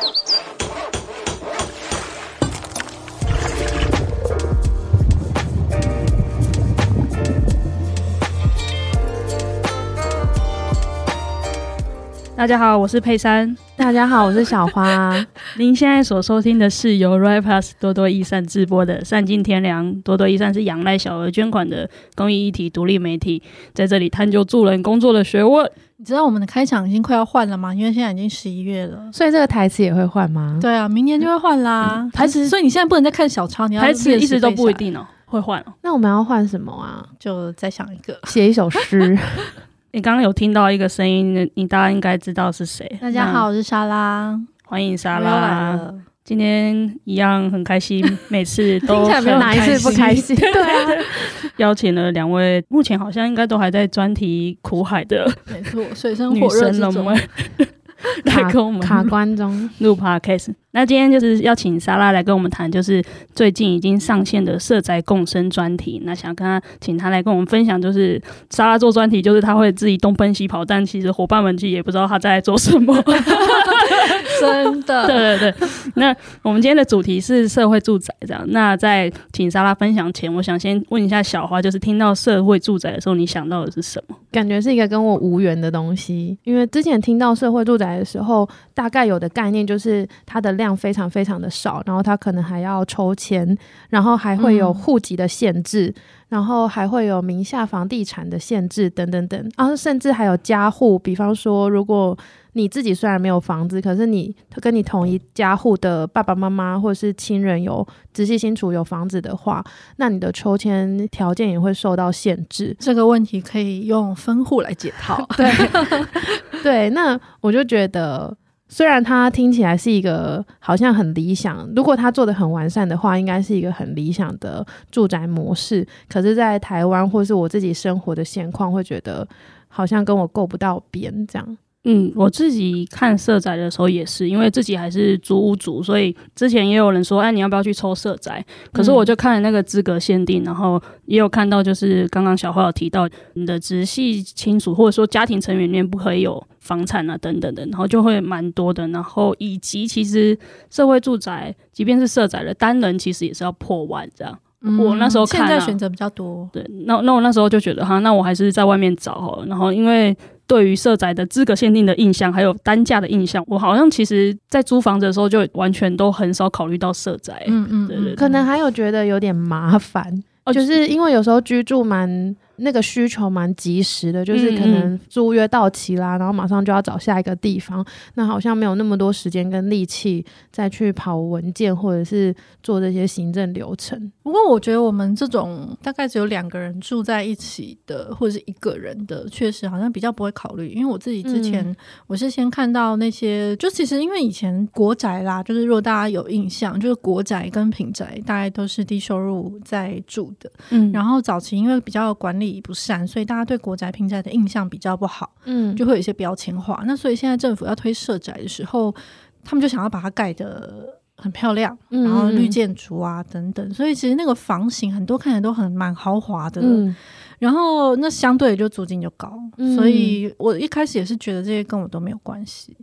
Thank you. 大家好，我是佩珊。大家好，我是小花。您现在所收听的是由 Right Plus 多多益善直播的《善尽天良》。多多益善是仰赖小额捐款的公益议题独立媒体，在这里探究助人工作的学问。你知道我们的开场已经快要换了吗？因为现在已经十一月了，所以这个台词也会换吗？对啊，明年就会换啦。嗯、台词，所以你现在不能再看小抄，你要台词一直都不一定哦，会换哦。那我们要换什么啊？就再想一个，写一首诗。你刚刚有听到一个声音，你大家应该知道是谁？大家好，我是莎拉，欢迎莎拉。今天一样很开心，每次都 很没有哪一次不开心。对啊，邀请了两位，目前好像应该都还在专题苦海的，没错，水深火热之中。来跟我们卡关中录 podcast。那今天就是要请莎拉来跟我们谈，就是最近已经上线的社宅共生专题。那想跟他请他来跟我们分享，就是莎拉做专题，就是他会自己东奔西跑，但其实伙伴们其实也不知道他在做什么。真的，对对对。那我们今天的主题是社会住宅，这样。那在请莎拉分享前，我想先问一下小花，就是听到社会住宅的时候，你想到的是什么？感觉是一个跟我无缘的东西，因为之前听到社会住宅的时候，大概有的概念就是它的量非常非常的少，然后他可能还要抽签，然后还会有户籍的限制。嗯然后还会有名下房地产的限制等等等，然后甚至还有家户，比方说，如果你自己虽然没有房子，可是你跟你同一家户的爸爸妈妈或者是亲人有直系亲属有房子的话，那你的抽签条件也会受到限制。这个问题可以用分户来解套。对对，那我就觉得。虽然它听起来是一个好像很理想，如果它做的很完善的话，应该是一个很理想的住宅模式。可是，在台湾或是我自己生活的现况，会觉得好像跟我够不到边这样。嗯，我自己看社宅的时候也是，因为自己还是租屋主，所以之前也有人说，哎，你要不要去抽社宅？可是我就看了那个资格限定，然后也有看到，就是刚刚小花有提到，你的直系亲属或者说家庭成员里面不可以有房产啊，等等的，然后就会蛮多的。然后以及其实社会住宅，即便是社宅的单人，其实也是要破万这样。嗯、我那时候看、啊、现在选择比较多，对，那那我那时候就觉得哈，那我还是在外面找好了。然后因为。对于社宅的资格限定的印象，还有单价的印象，我好像其实，在租房子的时候就完全都很少考虑到社宅。嗯嗯，对对对，可能还有觉得有点麻烦，哦，就是因为有时候居住蛮。那个需求蛮及时的，就是可能租约到期啦，然后马上就要找下一个地方，那好像没有那么多时间跟力气再去跑文件或者是做这些行政流程。不过我觉得我们这种大概只有两个人住在一起的，或者是一个人的，确实好像比较不会考虑。因为我自己之前我是先看到那些，嗯、就其实因为以前国宅啦，就是如果大家有印象，就是国宅跟平宅大概都是低收入在住的，嗯，然后早期因为比较管理。不善，所以大家对国宅、平宅的印象比较不好，嗯，就会有一些标签化。那所以现在政府要推社宅的时候，他们就想要把它盖得很漂亮，嗯、然后绿建筑啊等等。所以其实那个房型很多看起来都很蛮豪华的，嗯、然后那相对就租金就高。嗯、所以我一开始也是觉得这些跟我都没有关系。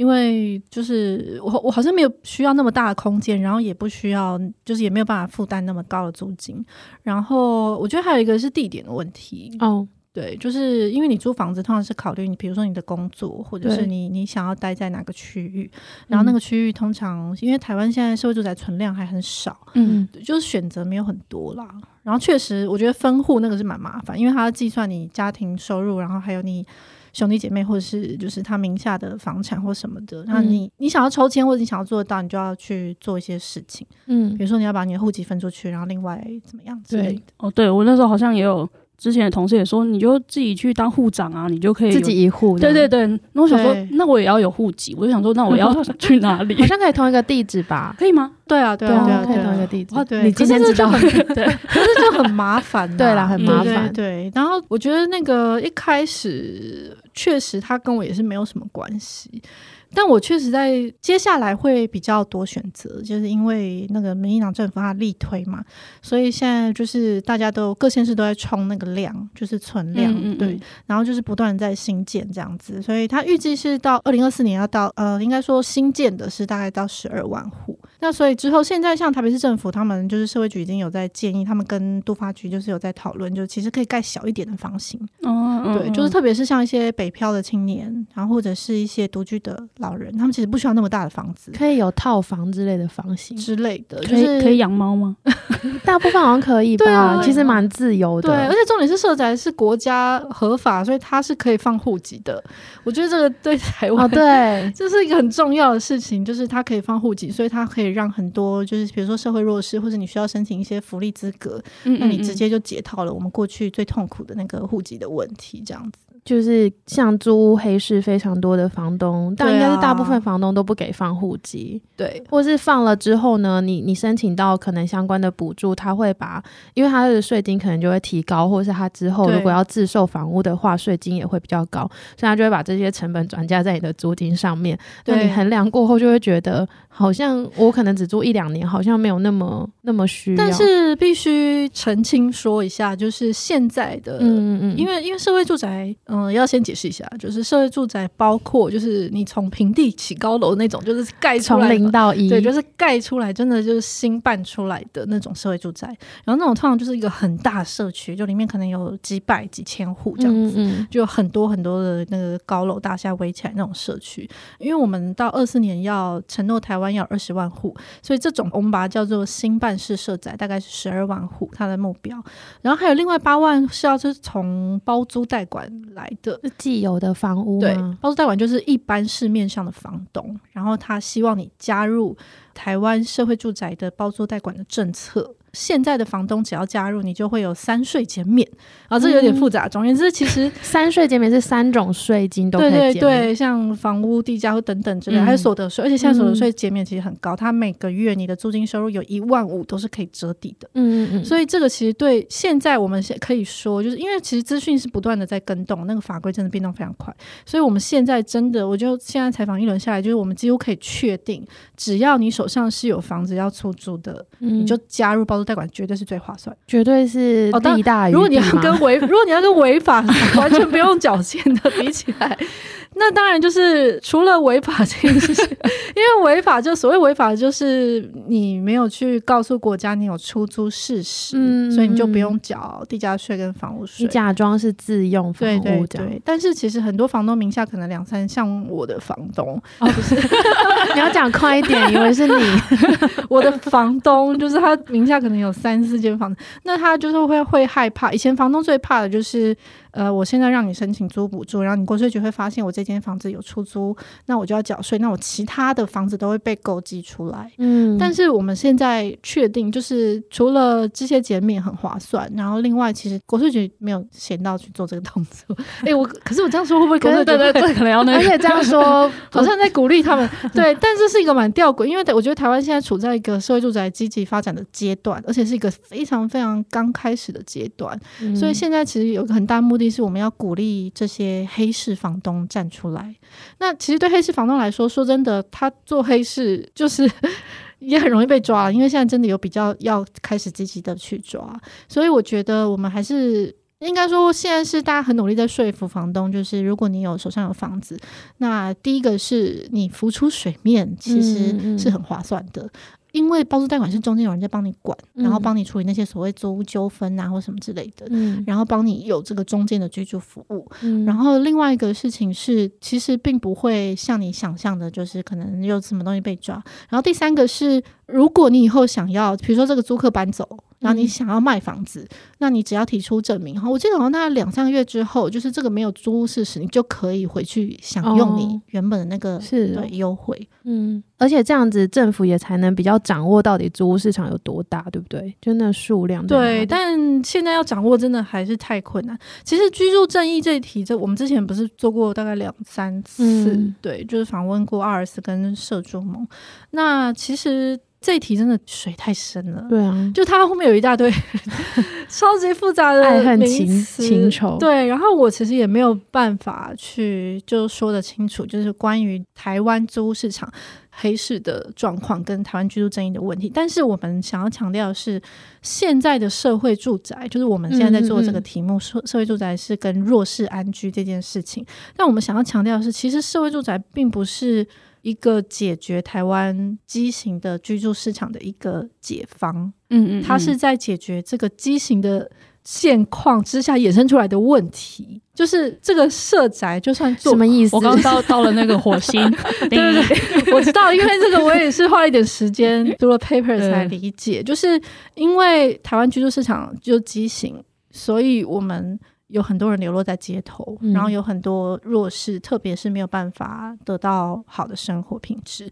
因为就是我我好像没有需要那么大的空间，然后也不需要，就是也没有办法负担那么高的租金。然后我觉得还有一个是地点的问题哦，对，就是因为你租房子通常是考虑你，比如说你的工作，或者是你你想要待在哪个区域，然后那个区域通常因为台湾现在社会住宅存量还很少，嗯，就是选择没有很多啦。然后确实我觉得分户那个是蛮麻烦，因为它要计算你家庭收入，然后还有你。兄弟姐妹，或者是就是他名下的房产或什么的，那你、嗯、你想要抽签或者你想要做得到，你就要去做一些事情。嗯，比如说你要把你的户籍分出去，然后另外怎么样之类的。哦，对我那时候好像也有之前的同事也说，你就自己去当护长啊，你就可以自己一户。对对对，那我想说，那我也要有户籍，我就想说，那我要 去哪里？好像可以同一个地址吧？可以吗？对啊，对啊，对啊，可以同一个地址。对，你今天知道，对，可是就很麻烦。对啦，很麻烦。对，然后我觉得那个一开始确实他跟我也是没有什么关系。但我确实在接下来会比较多选择，就是因为那个民进党政府它力推嘛，所以现在就是大家都各县市都在冲那个量，就是存量，嗯嗯嗯对，然后就是不断在新建这样子，所以它预计是到二零二四年要到呃，应该说新建的是大概到十二万户。那所以之后现在像台北市政府他们就是社会局已经有在建议，他们跟都发局就是有在讨论，就其实可以盖小一点的房型，哦，对，就是特别是像一些北漂的青年，然后或者是一些独居的。老人他们其实不需要那么大的房子，可以有套房之类的房型之类的，可以、就是、可以养猫吗？大部分好像可以吧，啊、其实蛮自由的。对，而且重点是社宅是国家合法，所以它是可以放户籍的。我觉得这个对台湾、哦、对，这是一个很重要的事情，就是它可以放户籍，所以它可以让很多就是比如说社会弱势或者你需要申请一些福利资格，嗯嗯嗯，那你直接就解套了我们过去最痛苦的那个户籍的问题，这样子。就是像租屋黑市非常多的房东，但应该是大部分房东都不给放户籍，对，或是放了之后呢，你你申请到可能相关的补助，他会把，因为他的税金可能就会提高，或者是他之后如果要自售房屋的话，税金也会比较高，所以他就会把这些成本转嫁在你的租金上面。对，那你衡量过后就会觉得，好像我可能只租一两年，好像没有那么那么需要。但是必须澄清说一下，就是现在的，嗯嗯嗯，因为因为社会住宅。嗯，要先解释一下，就是社会住宅包括就是你从平地起高楼那种，就是盖出来从零到一，对，就是盖出来，真的就是新办出来的那种社会住宅。然后那种通常就是一个很大社区，就里面可能有几百几千户这样子，嗯嗯，就有很多很多的那个高楼大厦围起来那种社区。因为我们到二四年要承诺台湾要二十万户，所以这种我们把它叫做新办式社宅，大概是十二万户，它的目标。然后还有另外八万是要就是从包租代管来的既有的房屋，对，包租代管就是一般市面上的房东，然后他希望你加入台湾社会住宅的包租代管的政策。现在的房东只要加入，你就会有三税减免啊，这有点复杂。总而言之，其实 三税减免是三种税金都可以减免，对对对，像房屋、地价或等等之类，还有所得税，而且现在所得税减免其实很高，它每个月你的租金收入有一万五都是可以折抵的。嗯嗯嗯，所以这个其实对现在我们可以说，就是因为其实资讯是不断的在跟动，那个法规真的变动非常快，所以我们现在真的，我就现在采访一轮下来，就是我们几乎可以确定，只要你手上是有房子要出租的，你就加入包租。代管绝对是最划算，绝对是利大于弊。如果你要跟违，如果你要跟违法 完全不用缴钱的比起来。那当然就是除了违法这件事情，因为违法就所谓违法就是你没有去告诉国家你有出租事实，嗯、所以你就不用缴地价税跟房屋税。你假装是自用房屋，对对对。但是其实很多房东名下可能两三，像我的房东哦，不是，你要讲快一点，以为是你。我的房东就是他名下可能有三四间房子，那他就是会会害怕。以前房东最怕的就是。呃，我现在让你申请租补助，然后你国税局会发现我这间房子有出租，那我就要缴税，那我其他的房子都会被勾稽出来。嗯，但是我们现在确定，就是除了这些减免很划算，然后另外其实国税局没有闲到去做这个动作。哎、欸，我可是我这样说会不会国税局？对对对，可能要 那个。而且这样说 好像在鼓励他们。对，但这是一个蛮吊诡，因为我觉得台湾现在处在一个社会住宅积极发展的阶段，而且是一个非常非常刚开始的阶段，嗯、所以现在其实有个很大目的。目的是我们要鼓励这些黑市房东站出来。那其实对黑市房东来说，说真的，他做黑市就是 也很容易被抓，因为现在真的有比较要开始积极的去抓。所以我觉得我们还是应该说，现在是大家很努力在说服房东，就是如果你有手上有房子，那第一个是你浮出水面，其实是很划算的。嗯嗯因为包租代管是中间有人在帮你管，嗯、然后帮你处理那些所谓租屋纠纷啊或什么之类的，嗯、然后帮你有这个中间的居住服务。嗯、然后另外一个事情是，其实并不会像你想象的，就是可能有什么东西被抓。然后第三个是，如果你以后想要，比如说这个租客搬走。然后你想要卖房子，嗯、那你只要提出证明哈，我记得好像大概两三个月之后，就是这个没有租屋事实，你就可以回去享用你原本的那个是对优惠。嗯，而且这样子政府也才能比较掌握到底租屋市场有多大，对不对？就那数量。对，但现在要掌握真的还是太困难。其实居住正义这一题，这我们之前不是做过大概两三次，嗯、对，就是访问过阿尔斯跟社住盟。那其实。这一题真的水太深了。对啊，就它后面有一大堆 超级复杂的爱恨情情仇。对，然后我其实也没有办法去就说得清楚，就是关于台湾租屋市场黑市的状况跟台湾居住正义的问题。但是我们想要强调的是，现在的社会住宅，就是我们现在在做这个题目，社、嗯嗯、社会住宅是跟弱势安居这件事情。但我们想要强调的是，其实社会住宅并不是。一个解决台湾畸形的居住市场的一个解方，嗯，嗯嗯，它是在解决这个畸形的现况之下衍生出来的问题。就是这个社宅，就算做什么意思？我刚到 到了那个火星，对对 对，我知道，因为这个我也是花了一点时间读了 paper 才理解。就是因为台湾居住市场就畸形，所以我们。有很多人流落在街头，嗯、然后有很多弱势，特别是没有办法得到好的生活品质。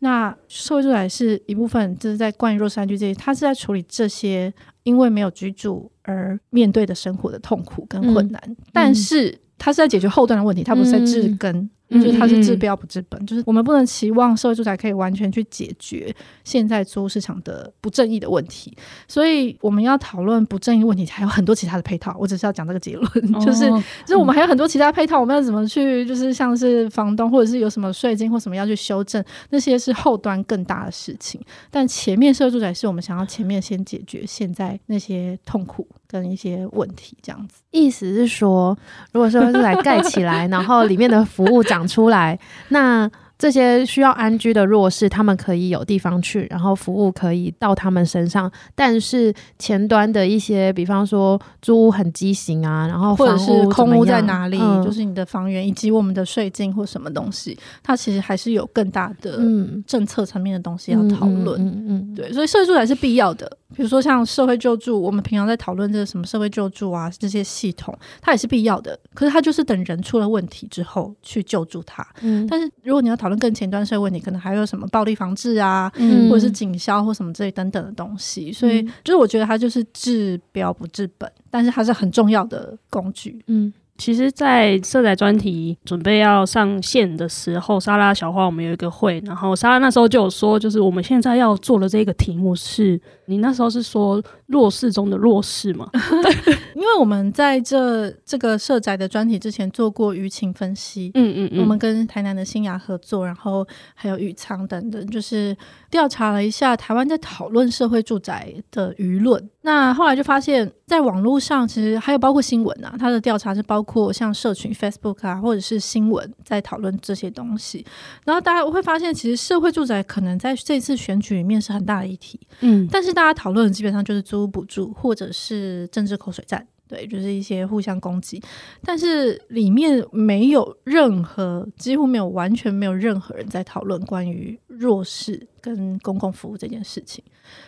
那社会住宅是一部分，就是在关于弱势安居这些，他是在处理这些因为没有居住而面对的生活的痛苦跟困难，嗯、但是他是在解决后端的问题，他不是在治根。嗯就是它是治标不治本，嗯嗯嗯，就是我们不能期望社会住宅可以完全去解决现在租屋市场的不正义的问题，所以我们要讨论不正义问题，还有很多其他的配套。我只是要讲这个结论，哦、就是就是我们还有很多其他配套，我们要怎么去，就是像是房东或者是有什么税金或什么要去修正，那些是后端更大的事情。但前面社会住宅是我们想要前面先解决现在那些痛苦跟一些问题，这样子。意思是说，如果社会住宅盖起来，然后里面的服务长。出来，那这些需要安居的弱势，他们可以有地方去，然后服务可以到他们身上。但是前端的一些，比方说租屋很畸形啊，然后或者是空屋在哪里，嗯、就是你的房源以及我们的税金或什么东西，它其实还是有更大的政策层面的东西要讨论。嗯嗯，对，所以社会住宅是必要的。比如说像社会救助，我们平常在讨论这个什么社会救助啊，这些系统，它也是必要的。可是它就是等人出了问题之后去救助他。嗯，但是如果你要讨论更前端社会问题，可能还有什么暴力防治啊，嗯、或者是警消或什么这类等等的东西。所以就是我觉得它就是治标不治本，但是它是很重要的工具。嗯。其实，在社宅专题准备要上线的时候，莎拉小花我们有一个会，然后莎拉那时候就有说，就是我们现在要做的这个题目是，你那时候是说弱势中的弱势吗？对，因为我们在这这个社宅的专题之前做过舆情分析，嗯嗯嗯，我们跟台南的新雅合作，然后还有宇仓等等，就是调查了一下台湾在讨论社会住宅的舆论。那后来就发现，在网络上其实还有包括新闻啊，他的调查是包括像社群 Facebook 啊，或者是新闻在讨论这些东西。然后大家会发现，其实社会住宅可能在这次选举里面是很大的议题，嗯，但是大家讨论的基本上就是租屋补助或者是政治口水战。对，就是一些互相攻击，但是里面没有任何，几乎没有，完全没有任何人在讨论关于弱势跟公共服务这件事情。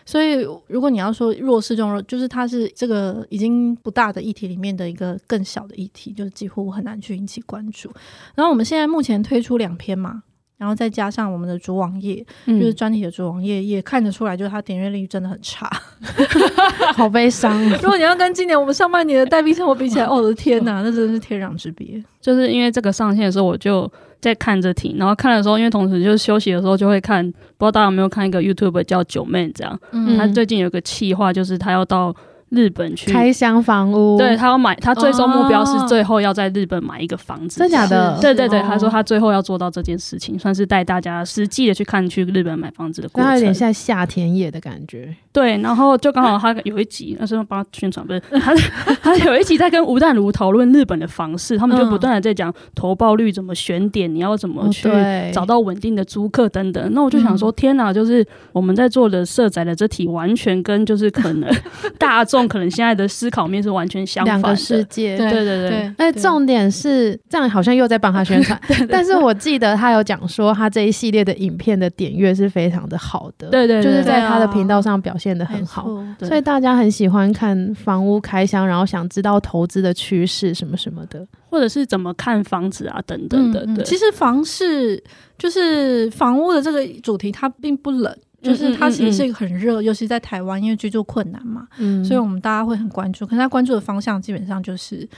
所以，如果你要说弱势这种，就是它是这个已经不大的议题里面的一个更小的议题，就是几乎很难去引起关注。然后我们现在目前推出两篇嘛。然后再加上我们的主网页，嗯、就是专题的主网页，也看得出来，就是它点阅率真的很差 好悲伤。如果你要跟今年我们上半年的代币生活比起来，哦，我的天哪，那真的是天壤之别。就是因为这个上线的时候，我就在看着听，然后看的时候，因为同时就是休息的时候就会看，不知道大家有没有看一个 YouTube 叫九妹这样，嗯、他最近有个企划，就是他要到。日本去开箱房屋，对，他要买，他最终目标是最后要在日本买一个房子。真假的？对对对，他说他最后要做到这件事情，算是带大家实际的去看去日本买房子的过程。他有点像夏田野的感觉。对，然后就刚好他有一集，那时候帮他宣传，不是 他，他有一集在跟吴淡如讨论日本的房市，他们就不断的在讲投报率怎么选点，你要怎么去找到稳定的租客等等。那我就想说，天哪，就是我们在做的社宅的这题，完全跟就是可能大众。可能现在的思考面是完全相反的，两个世界。对对对对。哎，重点是这样，好像又在帮他宣传。但是我记得他有讲说，他这一系列的影片的点阅是非常的好的。对对，就是在他的频道上表现得很好，所以大家很喜欢看房屋开箱，然后想知道投资的趋势什么什么的，或者是怎么看房子啊等等的。对，其实房市就是房屋的这个主题，它并不冷。就是它其实是一个很热，嗯嗯嗯，尤其在台湾，因为居住困难嘛，嗯，所以我们大家会很关注。可是他关注的方向基本上就是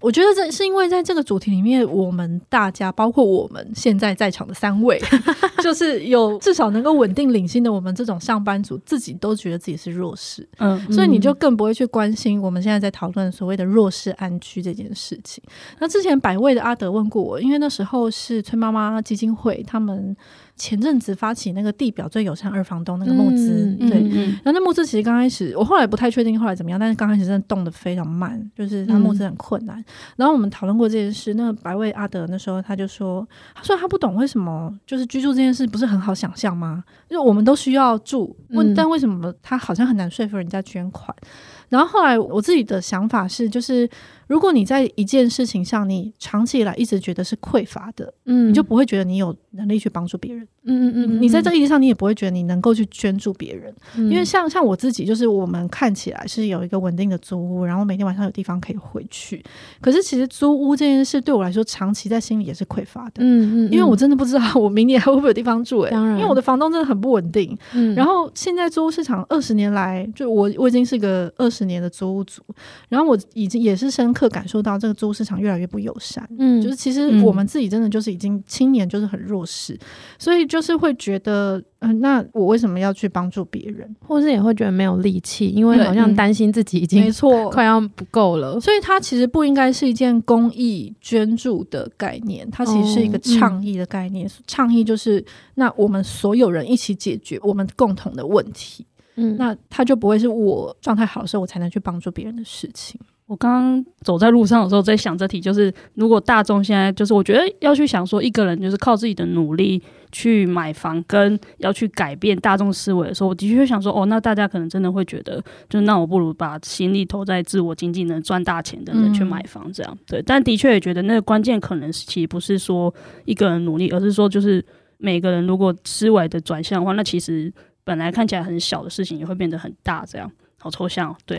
我觉得这是因为在这个主题里面，我们大家包括我们现在在场的三位，就是有至少能够稳定领薪的，我们这种上班族自己都觉得自己是弱势，嗯，所以你就更不会去关心我们现在在讨论所谓的弱势安居这件事情。那之前百位的阿德问过我，因为那时候是崔妈妈基金会他们。前阵子发起那个地表最友善二房东那个募资，嗯、对，然后那募资其实刚开始，我后来不太确定后来怎么样，但是刚开始真的动得非常慢，就是他募资很困难。嗯、然后我们讨论过这件事，那个白味阿德那时候他就说，他说他不懂为什么就是居住这件事不是很好想象吗？因为我们都需要住，问、嗯、但为什么他好像很难说服人家捐款？然后后来我自己的想法是，就是。如果你在一件事情上，你长期以来一直觉得是匮乏的，嗯，你就不会觉得你有能力去帮助别人，嗯嗯嗯，你在这个意义上，你也不会觉得你能够去捐助别人，嗯、因为像像我自己，就是我们看起来是有一个稳定的租屋，然后每天晚上有地方可以回去，可是其实租屋这件事对我来说，长期在心里也是匮乏的，嗯嗯，因为我真的不知道我明年还会不会有地方住、欸，诶，当然，因为我的房东真的很不稳定，嗯，然后现在租屋市场二十年来，就我我已经是个二十年的租屋族，然后我已经也是深刻感受到这个租屋市场越来越不友善，嗯，就是其实我们自己真的就是已经青年就是很弱势，所以就是会觉得，嗯、呃，那我为什么要去帮助别人，或是也会觉得没有力气，因为好像担心自己已经没错 快要不够了，所以它其实不应该是一件公益捐助的概念，它其实是一个倡议的概念，哦嗯、倡议就是那我们所有人一起解决我们共同的问题，嗯，那他就不会是我状态好的时候我才能去帮助别人的事情。我刚刚走在路上的时候，在想这题，就是如果大众现在就是，我觉得要去想说，一个人就是靠自己的努力去买房，跟要去改变大众思维的时候，我的确想说，哦，那大家可能真的会觉得，就那我不如把心力投在自我经济能赚大钱的人去买房，这样、对。但的确也觉得那个关键可能其实不是说一个人努力，而是说就是每个人如果思维的转向的话，那其实本来看起来很小的事情也会变得很大，这样。好抽象，对。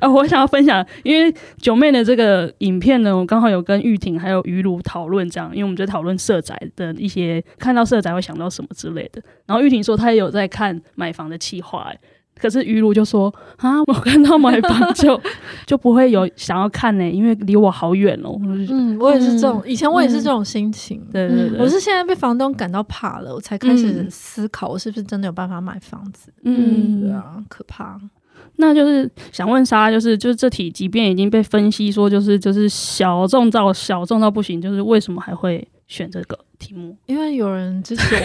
啊，我想要分享，因为九妹的这个影片呢，我刚好有跟玉婷还有于如讨论这样，因为我们在讨论社宅的一些，看到社宅会想到什么之类的。然后玉婷说她也有在看买房的企划、可是于如就说啊，我看到买房就 就不会有想要看呢、欸，因为离我好远哦。嗯，我也是这种，以前我也是这种心情。嗯、对对对，我是现在被房东感到怕了，我才开始思考，我是不是真的有办法买房子？嗯，对啊，可怕。那就是想问莎，就是就是这题，即便已经被分析说就是就是小众到小众到不行，就是为什么还会选这个？题目，因为有人支持我。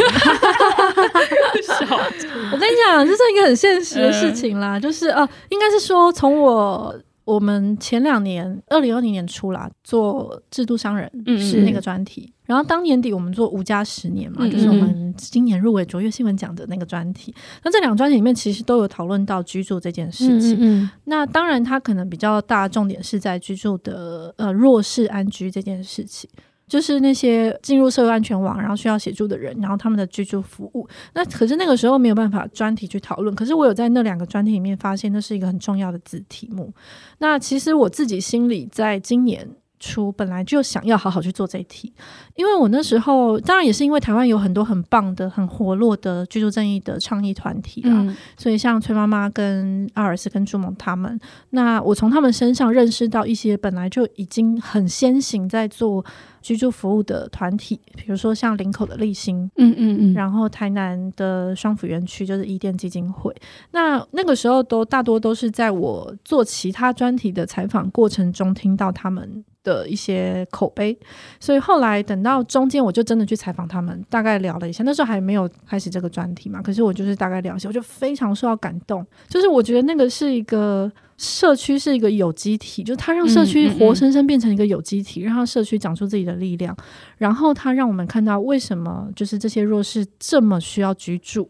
我跟你讲，这是一个很现实的事情啦，就是呃，应该是说从我我们前两年，二零二零年初啦，做制度商人是那个专题，嗯嗯，然后当年底我们做无家十年嘛，嗯嗯，就是我们今年入围卓越新闻奖的那个专题。那这两个专题里面其实都有讨论到居住这件事情。那当然，它可能比较大重点是在居住的呃弱势安居这件事情。就是那些进入社会安全网，然后需要协助的人，然后他们的居住服务。那可是那个时候没有办法专题去讨论。可是我有在那两个专题里面发现，那是一个很重要的子题目。那其实我自己心里在今年初本来就想要好好去做这一题，因为我那时候当然也是因为台湾有很多很棒的、很活络的居住正义的倡议团体啦，嗯、所以像崔妈妈跟阿尔斯跟朱蒙他们，那我从他们身上认识到一些本来就已经很先行在做。居住服务的团体，比如说像林口的立新，嗯嗯嗯，然后台南的双府园区就是伊甸基金会。那那个时候都大多都是在我做其他专题的采访过程中听到他们的一些口碑，所以后来等到中间我就真的去采访他们，大概聊了一下。那时候还没有开始这个专题嘛，可是我就是大概聊一下，我就非常受到感动，就是我觉得那个是一个。社区是一个有机体，就是它让社区活生生变成一个有机体，嗯嗯嗯，让社区长出自己的力量，然后它让我们看到为什么就是这些弱势这么需要居住。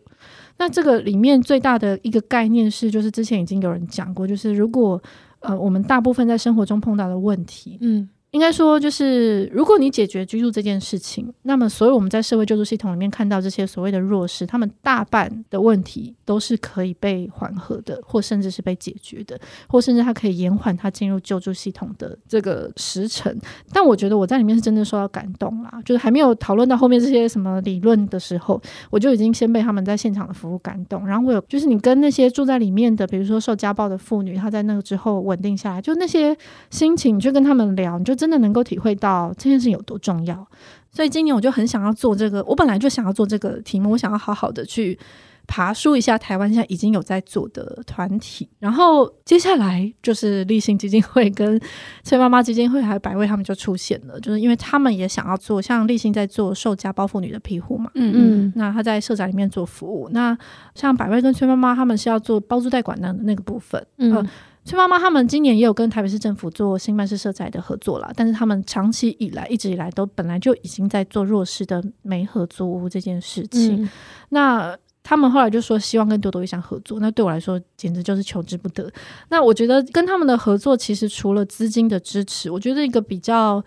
那这个里面最大的一个概念是，就是之前已经有人讲过，就是如果呃我们大部分在生活中碰到的问题，嗯，应该说，就是如果你解决居住这件事情，那么所有我们在社会救助系统里面看到这些所谓的弱势，他们大半的问题都是可以被缓和的，或甚至是被解决的，或甚至他可以延缓他进入救助系统的这个时程。但我觉得我在里面是真的受到感动啦，就是还没有讨论到后面这些什么理论的时候，我就已经先被他们在现场的服务感动。然后我有，就是你跟那些住在里面的，比如说受家暴的妇女，她在那个之后稳定下来，就那些心情，你就跟他们聊，你就。真的能够体会到这件事情有多重要，所以今年我就很想要做这个。我本来就想要做这个题目，我想要好好的去爬梳一下台湾现在已经有在做的团体。然后接下来就是立信基金会跟崔妈妈基金会还有百位他们就出现了，就是因为他们也想要做，像立信在做受家暴妇女的庇护嘛，嗯嗯，那他在社宅里面做服务。那像百位跟崔妈妈他们是要做包租代管的那个部分，嗯。呃崔妈妈他们今年也有跟台北市政府做新办事社宅的合作啦，但是他们长期以来一直以来都本来就已经在做弱势的媒合租屋这件事情。嗯、那他们后来就说希望跟多多一想合作，那对我来说简直就是求之不得。那我觉得跟他们的合作其实除了资金的支持，我觉得一个比较。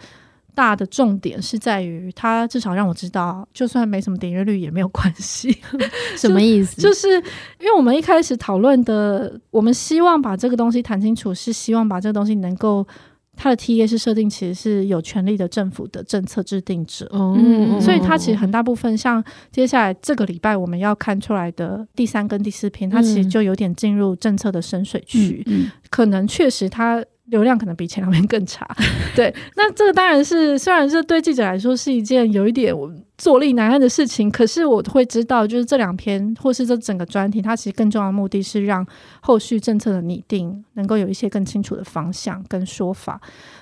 大的重点是在于，他至少让我知道，就算没什么点阅率也没有关系。什么意思？就是因为我们一开始讨论的，我们希望把这个东西谈清楚，是希望把这个东西能够，它的 TA 是设定，其实是有权利的政府的政策制定者。嗯，所以它其实很大部分，像接下来这个礼拜我们要看出来的第三跟第四篇，它其实就有点进入政策的深水区。嗯，可能确实它。流量可能比前两篇更差，对，那这个当然是，虽然这对记者来说是一件有一点坐立难安的事情，可是我会知道，就是这两篇或是这整个专题，它其实更重要的目的是让后续政策的拟定能够有一些更清楚的方向跟说法，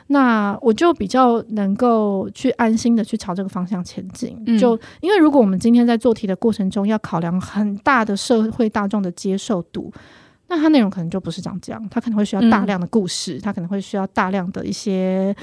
那我就比较能够去安心的去朝这个方向前进。嗯、就因为如果我们今天在做题的过程中要考量很大的社会大众的接受度。那它内容可能就不是长这样，它可能会需要大量的故事，嗯、它可能会需要大量的一些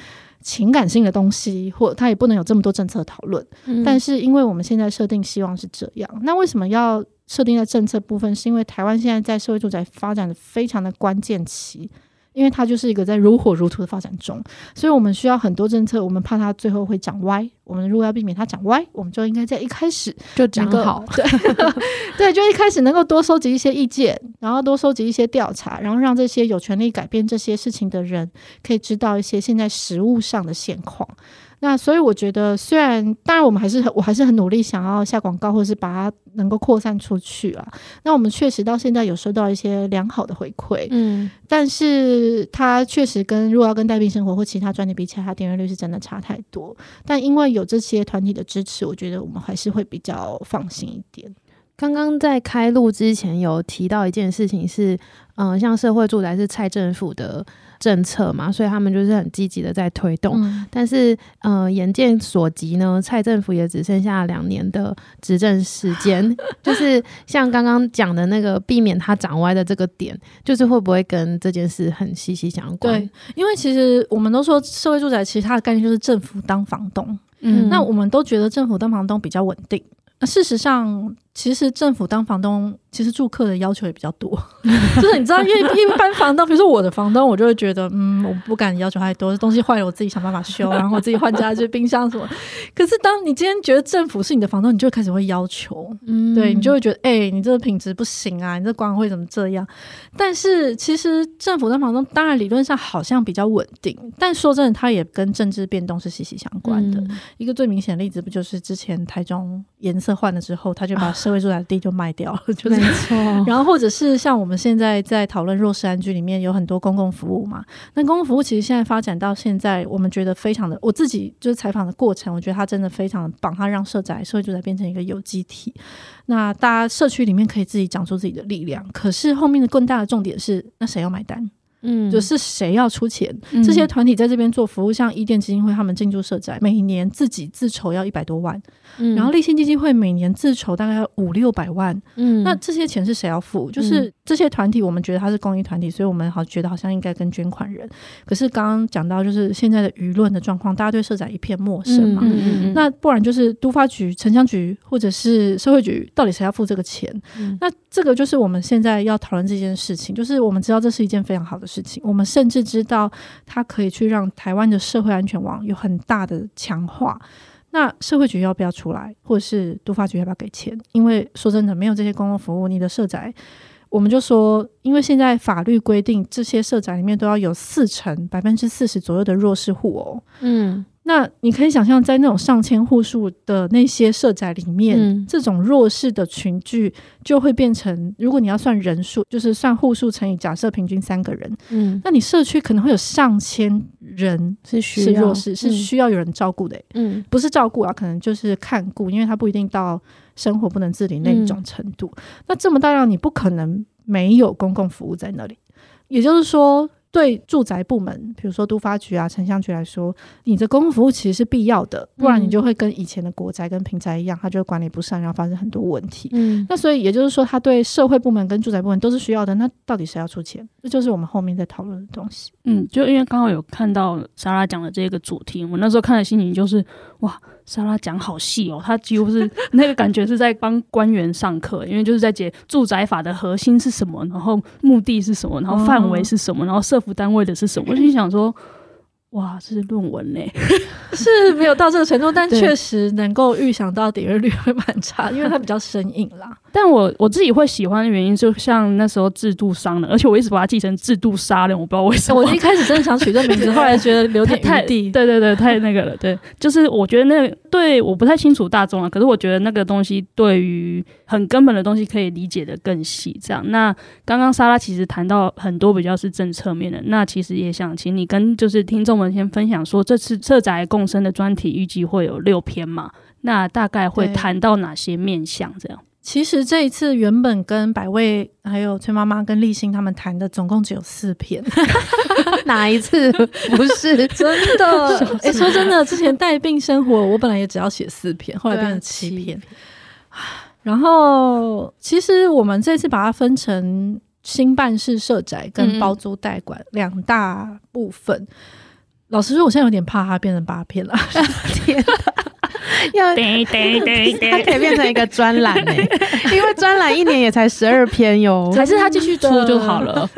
情感性的东西，或它也不能有这么多政策讨论。嗯、但是因为我们现在设定希望是这样，那为什么要设定在政策部分？是因为台湾现在在社会住宅发展的非常的关键期。因为它就是一个在如火如荼的发展中，所以我们需要很多政策。我们怕它最后会长歪，我们如果要避免它长歪，我们就应该在一开始就讲好。对 对，就一开始能够多收集一些意见，然后多收集一些调查，然后让这些有权利改变这些事情的人可以知道一些现在实物上的现况。那所以我觉得，虽然当然我们还是很，我还是很努力想要下广告，或者是把它能够扩散出去啊。那我们确实到现在有收到一些良好的回馈，嗯，但是它确实跟如果要跟带病生活或其他专题比起来，它点阅率是真的差太多。但因为有这些团体的支持，我觉得我们还是会比较放心一点。刚刚在开录之前有提到一件事情是，嗯、呃，像社会住宅是蔡政府的。政策嘛，所以他们就是很积极的在推动。嗯、但是，呃，眼见所及呢，蔡政府也只剩下两年的执政时间。就是像刚刚讲的那个避免它长歪的这个点，就是会不会跟这件事很息息相关？对，因为其实我们都说社会住宅，其实它的概念就是政府当房东。嗯，那我们都觉得政府当房东比较稳定。那事实上，其实政府当房东。其实住客的要求也比较多，就是你知道，因为一般房东，比如说我的房东，我就会觉得，嗯，我不敢要求太多，东西坏了我自己想办法修，然后我自己换家具、冰箱什么。可是当你今天觉得政府是你的房东，你就开始会要求，嗯，对你就会觉得，哎、欸，你这个品质不行啊，你这管委会怎么这样？但是其实政府当房东，当然理论上好像比较稳定，但说真的，它也跟政治变动是息息相关的。嗯、一个最明显的例子，不就是之前台中颜色换了之后，他就把 社会住宅的地就卖掉了，啊、就是。没错，然后或者是像我们现在在讨论弱势安居里面有很多公共服务嘛，那公共服务其实现在发展到现在，我们觉得非常的，我自己就是采访的过程，我觉得它真的非常的棒，它让社宅、社会住宅变成一个有机体，那大家社区里面可以自己长出自己的力量。可是后面的更大的重点是，那谁要买单？嗯，就是谁要出钱？嗯、这些团体在这边做服务，像伊甸基金会他们进驻社宅，每年自己自筹要一百多万。嗯，然后立信基金会每年自筹大概要五六百万，嗯，那这些钱是谁要付？就是这些团体，我们觉得它是公益团体，所以我们好觉得好像应该跟捐款人。可是刚刚讲到，就是现在的舆论的状况，大家对社宅一片陌生嘛，嗯嗯嗯，那不然就是都发局、城乡局或者是社会局，到底谁要付这个钱？嗯，那这个就是我们现在要讨论这件事情，就是我们知道这是一件非常好的事事情。我们甚至知道它可以去让台湾的社会安全网有很大的强化。那社会局要不要出来，或者是都发局要不要给钱？因为说真的，没有这些公共服务，你的社宅，我们就说，因为现在法律规定，这些社宅里面都要有四成百分之四十左右的弱势户哦。嗯。那你可以想象，在那种上千户数的那些社宅里面，嗯、这种弱势的群聚就会变成，如果你要算人数，就是算户数乘以假设平均三个人，嗯，那你社区可能会有上千人是是弱势，是需要有人照顾的、欸，嗯，不是照顾啊，可能就是看顾，因为他不一定到生活不能自理那一种程度。嗯、那这么大量，你不可能没有公共服务在那里，也就是说。对住宅部门，比如说都发局啊、城乡局来说，你的公共服务其实是必要的，不然你就会跟以前的国宅跟平宅一样，它就会管理不善，然后发生很多问题。嗯，那所以也就是说，它对社会部门跟住宅部门都是需要的。那到底谁要出钱？这就是我们后面在讨论的东西。嗯，就因为刚好有看到莎拉讲的这个主题，我那时候看的心情就是哇。莎拉讲好细哦，他几乎是 那个感觉是在帮官员上课，因为就是在解住宅法的核心是什么，然后目的是什么，然后范围是什么，然后设服单位的是什么，我就想说。哇，这是论文嘞，是没有到这个程度，但确实能够预想到点阅率会蛮差，因为它比较生硬啦。但我我自己会喜欢的原因，就像那时候制度商人，而且我一直把它记成制度杀人，我不知道为什么。我一开始真的想取这名字，后来觉得留点太地。对对对，太那个了。对，就是我觉得那对我不太清楚大众啊，可是我觉得那个东西对于很根本的东西可以理解的更细。这样，那刚刚莎拉其实谈到很多比较是政策面的，那其实也想请你跟就是听众们。先分享说，这次社宅共生的专题预计会有六篇嘛？那大概会谈到哪些面向？这样，其实这一次原本跟百味还有崔妈妈跟立新他们谈的总共只有四篇，哪一次 不是真的？哎、欸，说真的，之前带病生活，我本来也只要写四篇，后来变成七篇。然后，其实我们这次把它分成新办事社宅跟包租代管两大部分。老实说，我现在有点怕它变成八篇了。天要对对对 对，它可以变成一个专栏哎，因为专栏一年也才十二篇哟，还是他继续出就好了。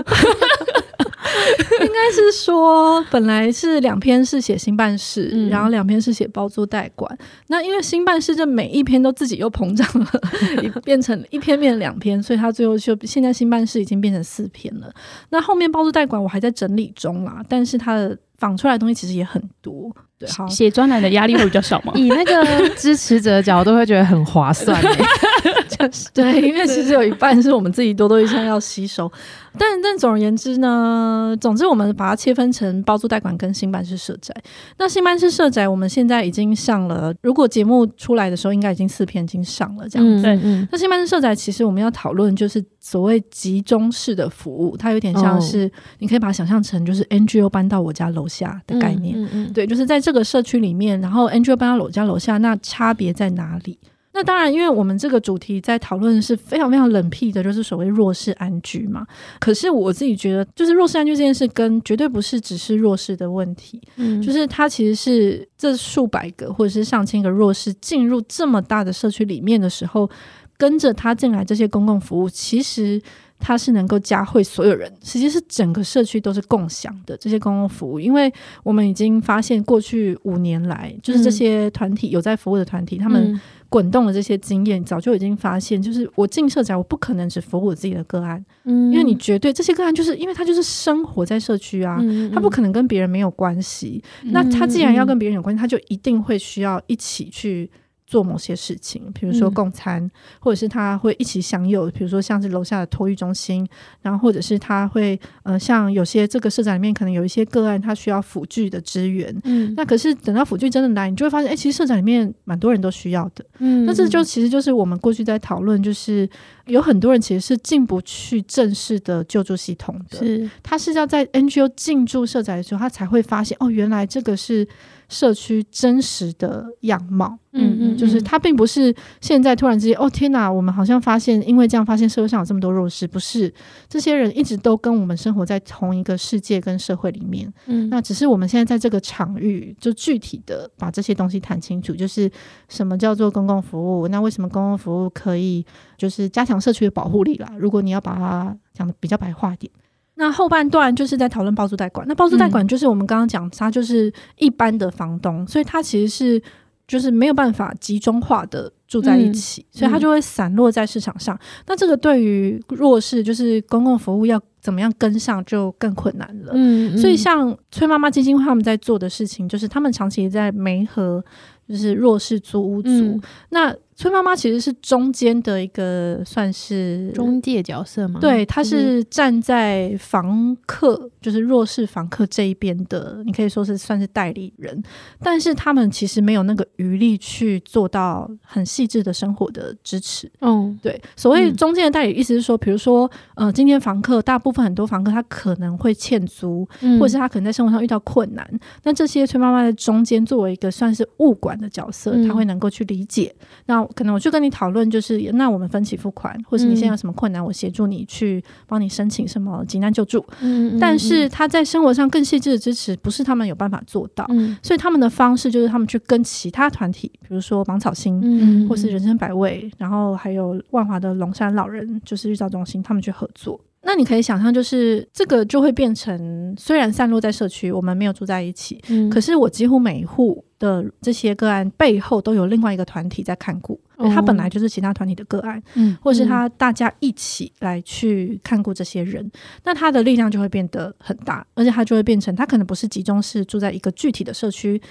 应该是说，本来是两篇是写新办事，嗯、然后两篇是写包租代管。那因为新办事这每一篇都自己又膨胀了，变成一篇变两篇，所以他最后就现在新办事已经变成四篇了。那后面包租代管我还在整理中啦，但是他的。仿出来的东西其实也很多，对，写专栏的压力会比较小吗？以那个支持者的角度会觉得很划算，就是对，因为其实有一半是我们自己多多益善要吸收。但但总而言之呢，总之我们把它切分成包租代管跟新办式社宅。那新办式社宅我们现在已经上了，如果节目出来的时候，应该已经四篇已经上了这样子。嗯嗯。那新办式社宅其实我们要讨论就是所谓集中式的服务，它有点像是、哦、你可以把它想象成就是 NGO 搬到我家楼下的概念。对，就是在这个社区里面，然后 NGO 搬到我家楼下，那差别在哪里？那当然，因为我们这个主题在讨论是非常非常冷僻的，就是所谓弱势安居嘛。可是我自己觉得，就是弱势安居这件事，跟绝对不是只是弱势的问题，嗯，就是它其实是这数百个或者是上千个弱势进入这么大的社区里面的时候，跟着他进来这些公共服务，其实它是能够嘉惠所有人，实际是整个社区都是共享的这些公共服务。因为我们已经发现，过去五年来，就是这些团体有在服务的团体，他们、嗯。滚动的这些经验，早就已经发现，就是我进社宅，我不可能只服务我自己的个案，嗯，因为你绝对这些个案，就是因为他就是生活在社区啊，嗯，他不可能跟别人没有关系，嗯，那他既然要跟别人有关系，他就一定会需要一起去。做某些事情，比如说共餐，嗯、或者是他会一起享有，比如说像是楼下的托育中心，然后或者是他会呃，像有些这个社长里面可能有一些个案，他需要辅具的支援，嗯，那可是等到辅具真的来，你就会发现，哎、欸，其实社长里面蛮多人都需要的，嗯，那这就其实就是我们过去在讨论，就是有很多人其实是进不去正式的救助系统的，是，他是要在 NGO 进驻社宅的时候，他才会发现，哦，原来这个是。社区真实的样貌，嗯嗯，就是它并不是现在突然之间，哦天哪，我们好像发现，因为这样发现社会上有这么多弱势，不是这些人一直都跟我们生活在同一个世界跟社会里面，嗯，那只是我们现在在这个场域，就具体的把这些东西谈清楚，就是什么叫做公共服务，那为什么公共服务可以就是加强社区的保护力啦？如果你要把它讲的比较白话点。那后半段就是在讨论包租代管。那包租代管就是我们刚刚讲，它就是一般的房东，所以它其实是就是没有办法集中化的住在一起，所以它就会散落在市场上。那这个对于弱势，就是公共服务要怎么样跟上，就更困难了。嗯，所以像崔妈妈基金会他们在做的事情，就是他们长期在媒合，就是弱势租屋族。那崔妈妈其实是中间的一个算是中介角色嘛？对，她是站在房客，就是弱势房客这一边的，你可以说是算是代理人。但是他们其实没有那个余力去做到很细致的生活的支持。嗯，对。所谓中间的代理，意思是说，比如说，呃，今天房客大部分很多房客他可能会欠租，或者是他可能在生活上遇到困难，那这些崔妈妈在中间作为一个算是物管的角色，他会能够去理解。那可能我去跟你讨论，就是那我们分期付款，或是你现在有什么困难，我协助你去帮你申请什么急难救助。嗯，但是他在生活上更细致的支持，不是他们有办法做到。嗯，所以他们的方式就是他们去跟其他团体，比如说芒草心，嗯，或是人生百味，然后还有万华的龙山老人，就是日照中心，他们去合作。那你可以想象，就是这个就会变成，虽然散落在社区，我们没有住在一起，嗯，可是我几乎每一户的这些个案背后都有另外一个团体在看顾，他本来就是其他团体的个案，嗯，或是他大家一起来去看顾这些人，那他的力量就会变得很大，而且他就会变成，他可能不是集中是住在一个具体的社区。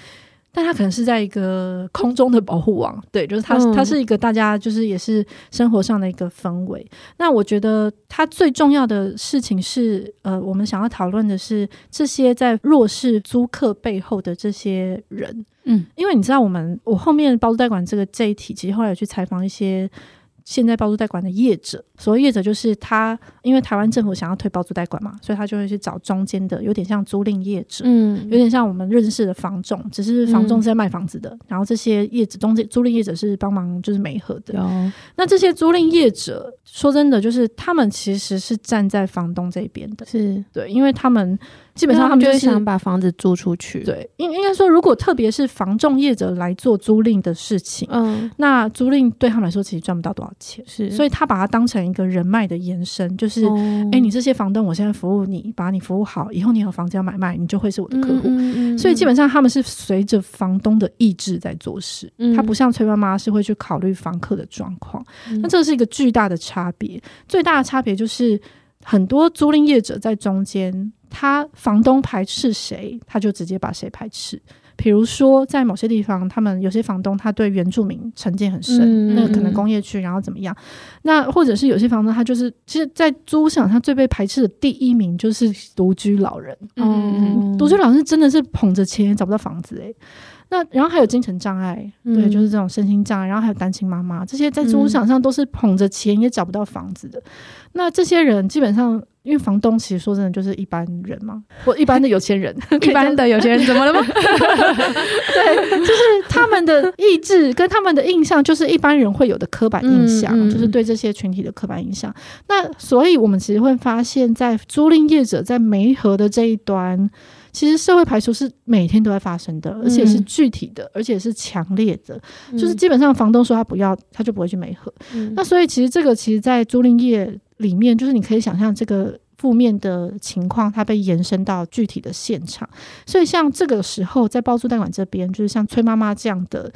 但他可能是在一个空中的保护网，对，就是它，它是一个大家就是也是生活上的一个氛围。那我觉得他最重要的事情是，呃，我们想要讨论的是这些在弱势租客背后的这些人，嗯，因为你知道，我们我后面包租代管这个这一题，其实后来有去采访一些。现在包租代管的业者，所谓业者就是他，因为台湾政府想要推包租代管嘛，所以他就会去找中间的，有点像租赁业者，嗯，有点像我们认识的房仲，只是房仲是在卖房子的，嗯、然后这些业者中间租赁业者是帮忙就是媒合的。那这些租赁业者，说真的，就是他们其实是站在房东这边的，是对，因为他们。基本上他们就是想把房子租出去。对，应应该说，如果特别是房仲业者来做租赁的事情，嗯，那租赁对他们来说其实赚不到多少钱，是，所以他把它当成一个人脉的延伸，就是，哎、哦欸，你这些房东，我现在服务你，把你服务好，以后你有房子要买卖，你就会是我的客户。嗯嗯嗯、所以基本上他们是随着房东的意志在做事，嗯、他不像崔妈妈是会去考虑房客的状况。嗯、那这是一个巨大的差别，最大的差别就是很多租赁业者在中间。他房东排斥谁，他就直接把谁排斥。比如说，在某些地方，他们有些房东他对原住民成见很深，嗯、那可能工业区，然后怎么样？那或者是有些房东，他就是其实，在租屋市场，上最被排斥的第一名就是独居老人。嗯，独居老人是真的是捧着钱也找不到房子诶、欸。那然后还有精神障碍，嗯、对，就是这种身心障碍，然后还有单亲妈妈，这些在租屋市场上都是捧着钱也找不到房子的。嗯、那这些人基本上。因为房东其实说真的就是一般人嘛，或一般的有钱人，一般的有钱人怎么了吗？对，就是他们的意志跟他们的印象，就是一般人会有的刻板印象，嗯嗯、就是对这些群体的刻板印象。那所以我们其实会发现，在租赁业者在媒合的这一端，其实社会排除是每天都在发生的，而且是具体的，而且是强烈的。嗯、就是基本上房东说他不要，他就不会去媒合。嗯、那所以其实这个其实，在租赁业。里面就是你可以想象这个负面的情况，它被延伸到具体的现场。所以像这个时候，在包租代管这边，就是像崔妈妈这样的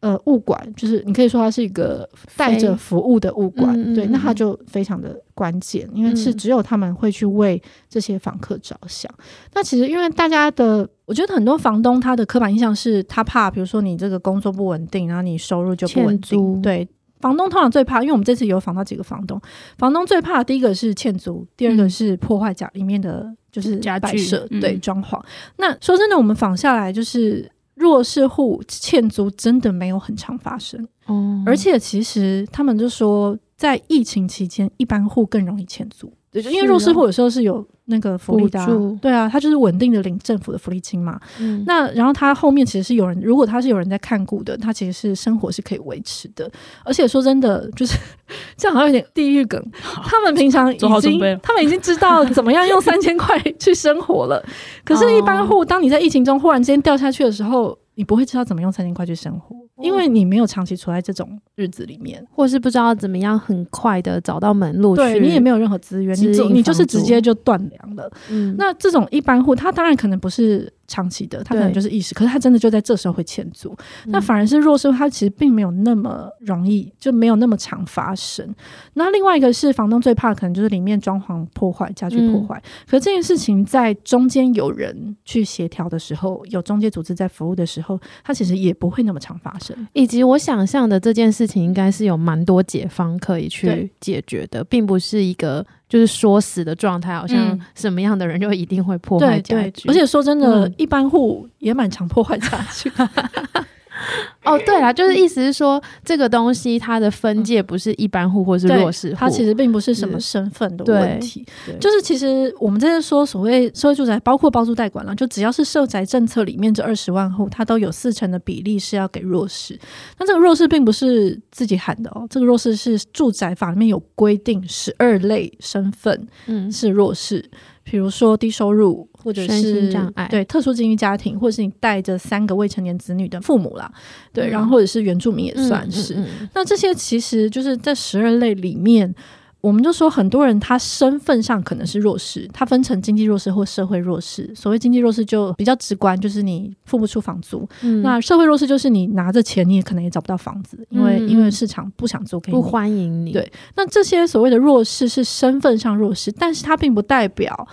呃物管，就是你可以说它是一个带着服务的物管，嗯、对，那它就非常的关键，因为是只有他们会去为这些访客着想。嗯、那其实因为大家的，我觉得很多房东他的刻板印象是他怕，比如说你这个工作不稳定，然后你收入就不稳定，对。房东通常最怕，因为我们这次有访到几个房东，房东最怕的第一个是欠租，第二个是破坏家里面的就是摆设，嗯、对装潢。那说真的，我们访下来就是弱势户欠租真的没有很常发生，哦、而且其实他们就说，在疫情期间，一般户更容易欠租。因为弱势户有时候是有那个福利的、啊，对啊，他就是稳定的领政府的福利金嘛。嗯、那然后他后面其实是有人，如果他是有人在看顾的，他其实是生活是可以维持的。而且说真的，就是 这样好像有点地狱梗。他们平常已经，他们已经知道怎么样用三千块去生活了。可是，一般户当你在疫情中忽然间掉下去的时候，你不会知道怎么用三千块去生活，因为你没有长期处在这种日子里面，或是不知道怎么样很快的找到门路。对，你也没有任何资源，你你就是直接就断粮了。嗯，那这种一般户，他当然可能不是。长期的，他可能就是意识，可是他真的就在这时候会欠租。嗯、那反而是弱势，他其实并没有那么容易，就没有那么常发生。那另外一个是房东最怕，可能就是里面装潢破坏、家具破坏。嗯、可是这件事情在中间有人去协调的时候，有中介组织在服务的时候，它其实也不会那么常发生。以及我想象的这件事情，应该是有蛮多解方可以去解决的，并不是一个。就是说死的状态，好像什么样的人就一定会破坏家具。而且说真的，嗯、一般户也蛮常破坏家具。哦，对啦，就是意思是说，这个东西它的分界不是一般户或是弱势户，它其实并不是什么身份的问题。就是其实我们这是说所谓社会住宅，包括包租代管了，就只要是社宅政策里面这二十万户，它都有四成的比例是要给弱势。那这个弱势并不是自己喊的哦，这个弱势是住宅法里面有规定，十二类身份嗯。是弱势。嗯比如说低收入，或者是对特殊经济家庭，或者是你带着三个未成年子女的父母啦，对，嗯、然后或者是原住民也算是。嗯嗯嗯、那这些其实就是在十二类里面，我们就说很多人他身份上可能是弱势，他分成经济弱势或社会弱势。所谓经济弱势就比较直观，就是你付不出房租。嗯、那社会弱势就是你拿着钱，你也可能也找不到房子，因为、嗯、因为市场不想租给你，不欢迎你。对，那这些所谓的弱势是身份上弱势，但是它并不代表。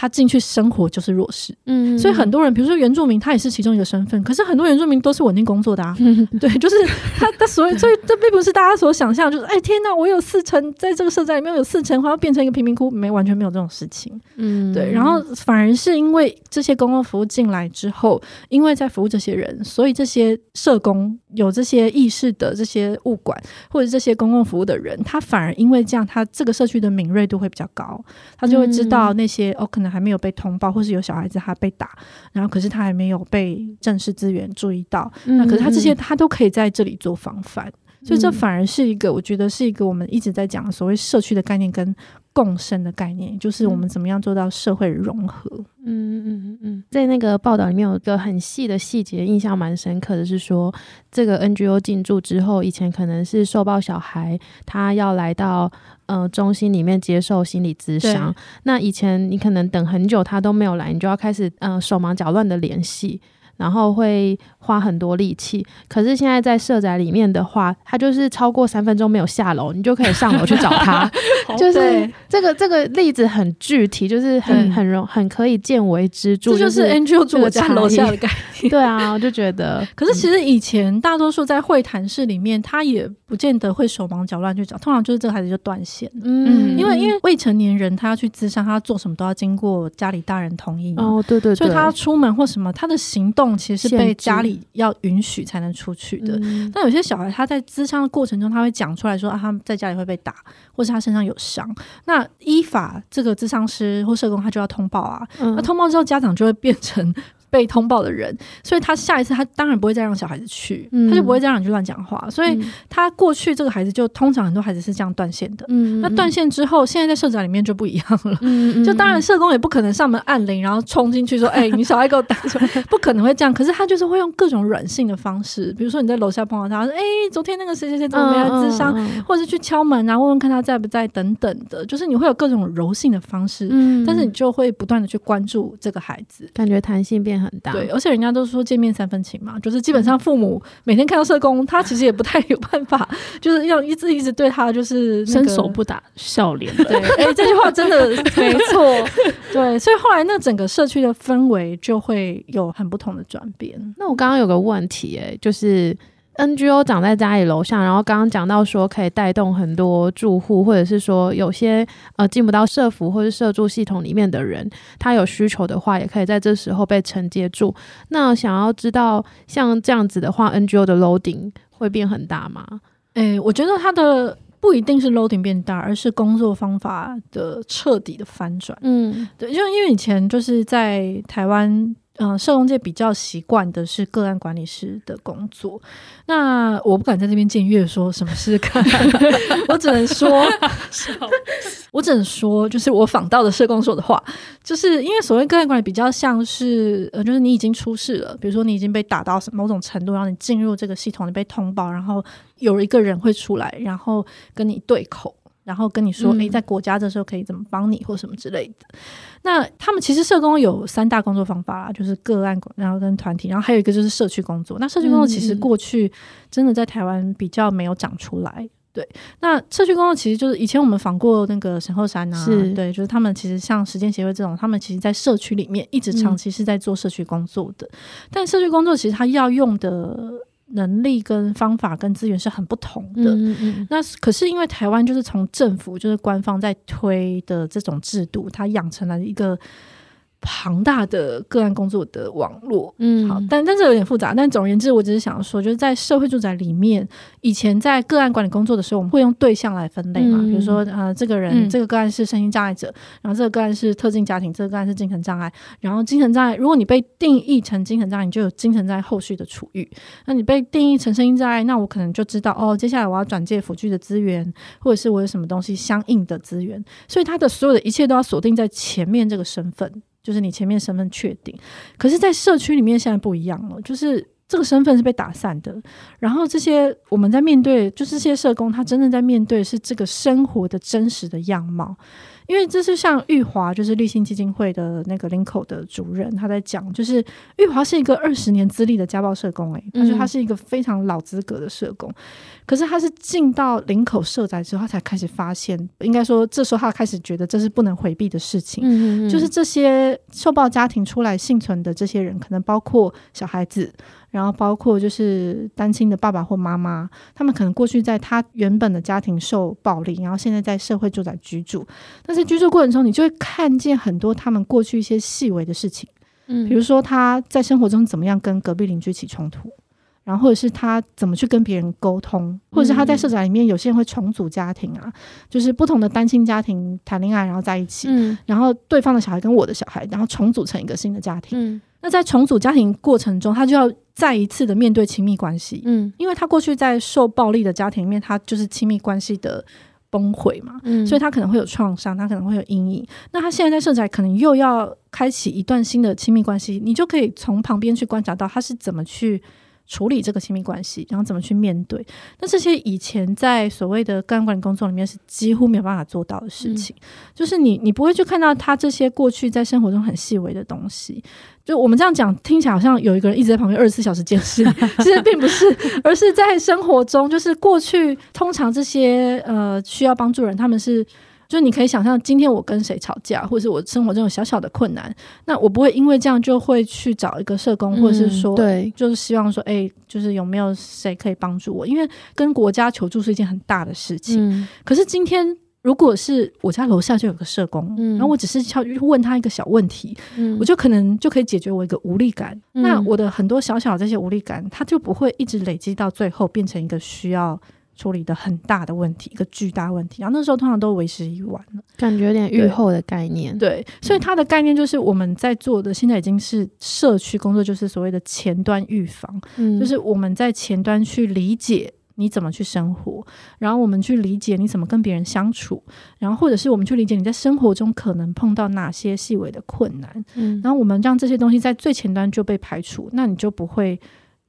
他进去生活就是弱势，嗯，所以很多人，比如说原住民，他也是其中一个身份。可是很多原住民都是稳定工作的啊，嗯、对，就是他，他所以，所以这并不是大家所想象，就是哎天哪，我有四成在这个社宅里面有四成，好像变成一个贫民窟，没完全没有这种事情，嗯，对。然后反而是因为这些公共服务进来之后，因为在服务这些人，所以这些社工有这些意识的这些物管或者这些公共服务的人，他反而因为这样，他这个社区的敏锐度会比较高，他就会知道那些、嗯、哦可能。还没有被通报，或是有小孩子他被打，然后可是他还没有被正式资源注意到，嗯、那可是他这些他都可以在这里做防范，嗯、所以这反而是一个我觉得是一个我们一直在讲所谓社区的概念跟共生的概念，就是我们怎么样做到社会融合。嗯嗯嗯嗯，在那个报道里面有一个很细的细节，印象蛮深刻的是说，这个 NGO 进驻之后，以前可能是受暴小孩他要来到。呃，中心里面接受心理咨商，那以前你可能等很久他都没有来，你就要开始呃手忙脚乱的联系。然后会花很多力气，可是现在在社宅里面的话，他就是超过三分钟没有下楼，你就可以上楼去找他。就是这个这个例子很具体，就是很很容很可以见微知著。这就是 Angel 住我家楼下的概念。对啊，我就觉得。可是其实以前大多数在会谈室里面，他也不见得会手忙脚乱去找，通常就是这个孩子就断线。嗯，因为因为未成年人他要去咨商，他要做什么都要经过家里大人同意。哦，对对对。所以他出门或什么，他的行动。其实是被家里要允许才能出去的。但有些小孩他在咨商的过程中，他会讲出来说啊，他在家里会被打，或是他身上有伤。那依法这个咨商师或社工他就要通报啊。那通报之后，家长就会变成。被通报的人，所以他下一次他当然不会再让小孩子去，嗯、他就不会再让你去乱讲话。所以他过去这个孩子就通常很多孩子是这样断线的。嗯、那断线之后，现在在社长里面就不一样了。嗯、就当然社工也不可能上门按铃，然后冲进去说：“哎、你小孩给我打出来。”不可能会这样。可是他就是会用各种软性的方式，比如说你在楼下碰到他，说：“哎、欸，昨天那个谁谁谁怎么没来咨商？”或者是去敲门啊，问问看他在不在等等的。就是你会有各种柔性的方式，嗯、但是你就会不断的去关注这个孩子，感觉弹性变很大，对，而且人家都说见面三分情嘛，就是基本上父母每天看到社工，他其实也不太有办法，就是要一直一直对他就是伸手不打笑脸。对，哎、欸，这句话真的没错。对，所以后来那整个社区的氛围就会有很不同的转变。那我刚刚有个问题、欸，哎，就是。NGO 长在家里楼上，然后刚刚讲到说可以带动很多住户，或者是说有些呃进不到社服或者社住系统里面的人，他有需求的话，也可以在这时候被承接住。那想要知道像这样子的话，NGO 的 loading 会变很大吗？诶、欸，我觉得它的不一定是 loading 变大，而是工作方法的彻底的翻转。嗯，对，就因为以前就是在台湾。嗯、呃，社工界比较习惯的是个案管理师的工作。那我不敢在这边僭越说什么是个案，我只能说，我只能说，就是我仿到的社工说的话，就是因为所谓个案管理比较像是，呃，就是你已经出事了，比如说你已经被打到某种程度，然后你进入这个系统，你被通报，然后有一个人会出来，然后跟你对口。然后跟你说，诶，在国家这时候可以怎么帮你，或什么之类的。嗯、那他们其实社工有三大工作方法啦，就是个案，然后跟团体，然后还有一个就是社区工作。那社区工作其实过去真的在台湾比较没有长出来。对，那社区工作其实就是以前我们访过那个沈后山啊，对，就是他们其实像实践协会这种，他们其实在社区里面一直长期是在做社区工作的。嗯、但社区工作其实他要用的。能力跟方法跟资源是很不同的。嗯嗯，那可是因为台湾就是从政府就是官方在推的这种制度，它养成了一个。庞大的个案工作的网络，嗯，好，但但是有点复杂。但总而言之，我只是想说，就是在社会住宅里面，以前在个案管理工作的时候，我们会用对象来分类嘛，嗯、比如说，呃，这个人、嗯、这个个案是身心障碍者，然后这个个案是特定家庭，这个个案是精神障碍，然后精神障碍，如果你被定义成精神障碍，你就有精神障碍后续的处遇。那你被定义成身心障碍，那我可能就知道，哦，接下来我要转介辅具的资源，或者是我有什么东西相应的资源。所以他的所有的一切都要锁定在前面这个身份。就是你前面身份确定，可是，在社区里面现在不一样了，就是这个身份是被打散的。然后这些我们在面对，就是这些社工，他真正在面对是这个生活的真实的样貌。因为这是像玉华，就是立信基金会的那个林口的主任，他在讲，就是玉华是一个二十年资历的家暴社工，诶，他说他是一个非常老资格的社工，可是他是进到林口社宅之后，他才开始发现，应该说这时候他开始觉得这是不能回避的事情，嗯嗯，就是这些受暴家庭出来幸存的这些人，可能包括小孩子。然后包括就是单亲的爸爸或妈妈，他们可能过去在他原本的家庭受暴力，然后现在在社会住宅居住。但是居住过程中，你就会看见很多他们过去一些细微的事情，嗯，比如说他在生活中怎么样跟隔壁邻居起冲突，然后或者是他怎么去跟别人沟通，或者是他在社宅里面，有些人会重组家庭啊，就是不同的单亲家庭谈恋爱，然后在一起，嗯，然后对方的小孩跟我的小孩，然后重组成一个新的家庭，嗯。那在重组家庭过程中，他就要再一次的面对亲密关系，嗯，因为他过去在受暴力的家庭里面，他就是亲密关系的崩溃嘛，嗯，所以他可能会有创伤，他可能会有阴影。那他现在在社宅，可能又要开启一段新的亲密关系，你就可以从旁边去观察到他是怎么去。处理这个亲密关系，然后怎么去面对？那这些以前在所谓的个案管理工作里面是几乎没有办法做到的事情，嗯、就是你你不会去看到他这些过去在生活中很细微的东西。就我们这样讲，听起来好像有一个人一直在旁边二十四小时监视，其实并不是，而是在生活中，就是过去通常这些呃需要帮助人，他们是。就你可以想象，今天我跟谁吵架，或者是我生活中有小小的困难，那我不会因为这样就会去找一个社工，或者是说，对，就是希望说，哎，就是有没有谁可以帮助我？因为跟国家求助是一件很大的事情。嗯、可是今天，如果是我家楼下就有个社工，嗯、然后我只是要问他一个小问题，嗯、我就可能就可以解决我一个无力感。嗯、那我的很多小小的这些无力感，它就不会一直累积到最后变成一个需要。处理的很大的问题，一个巨大问题，然后那时候通常都为时已晚了，感觉有点预后的概念。对，对，所以它的概念就是我们在做的，现在已经是社区工作，就是所谓的前端预防，嗯，就是我们在前端去理解你怎么去生活，然后我们去理解你怎么跟别人相处，然后或者是我们去理解你在生活中可能碰到哪些细微的困难，嗯，然后我们让这些东西在最前端就被排除，那你就不会。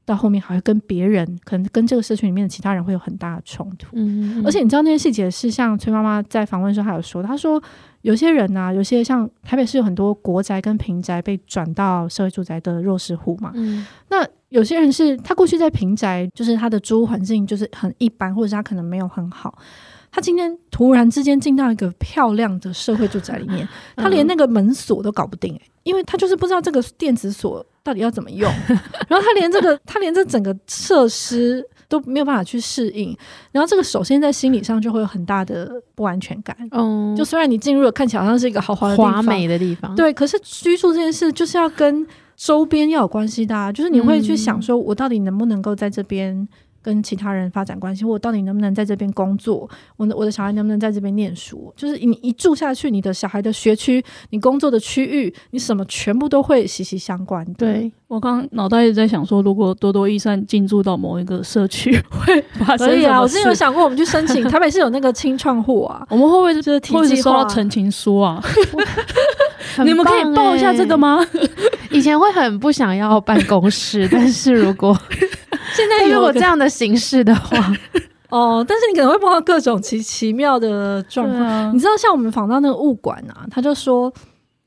到后面还会跟别人，可能跟这个社群里面的其他人会有很大的冲突。嗯嗯，而且你知道那些细节是像崔妈妈在访问的时候还有说，她说有些人啊，有些像台北市有很多国宅跟平宅被转到社会住宅的弱势户嘛。嗯，那有些人是他过去在平宅，就是他的租屋环境就是很一般，或者是他可能没有很好。他今天突然之间进到一个漂亮的社会住宅里面，他连那个门锁都搞不定，欸，因为他就是不知道这个电子锁。到底要怎么用？然后他连这个，他连这整个设施都没有办法去适应。然后这个首先在心理上就会有很大的不安全感。嗯，就虽然你进入了看起来好像是一个豪华华美的地方，对，可是居住这件事就是要跟周边要有关系的啊。就是你会去想说，我到底能不能够在这边跟其他人发展关系，我到底能不能在这边工作？我的我的小孩能不能在这边念书？就是你一住下去，你的小孩的学区、你工作的区域、你什么全部都会息息相关。对，我刚脑袋一直在想说，如果多多益善进驻到某一个社区，会发生什么？可以啊，我之前有想过，我们去申请，台北是有那个清创户啊，我们会不会就是提前收到陈情书啊？欸、你们可以报一下这个吗？以前会很不想要办公室，但是如果现在如果这样的形式的话，哦，但是你可能会碰到各种奇奇妙的状况。啊、你知道，像我们访到那个物管啊，他就说。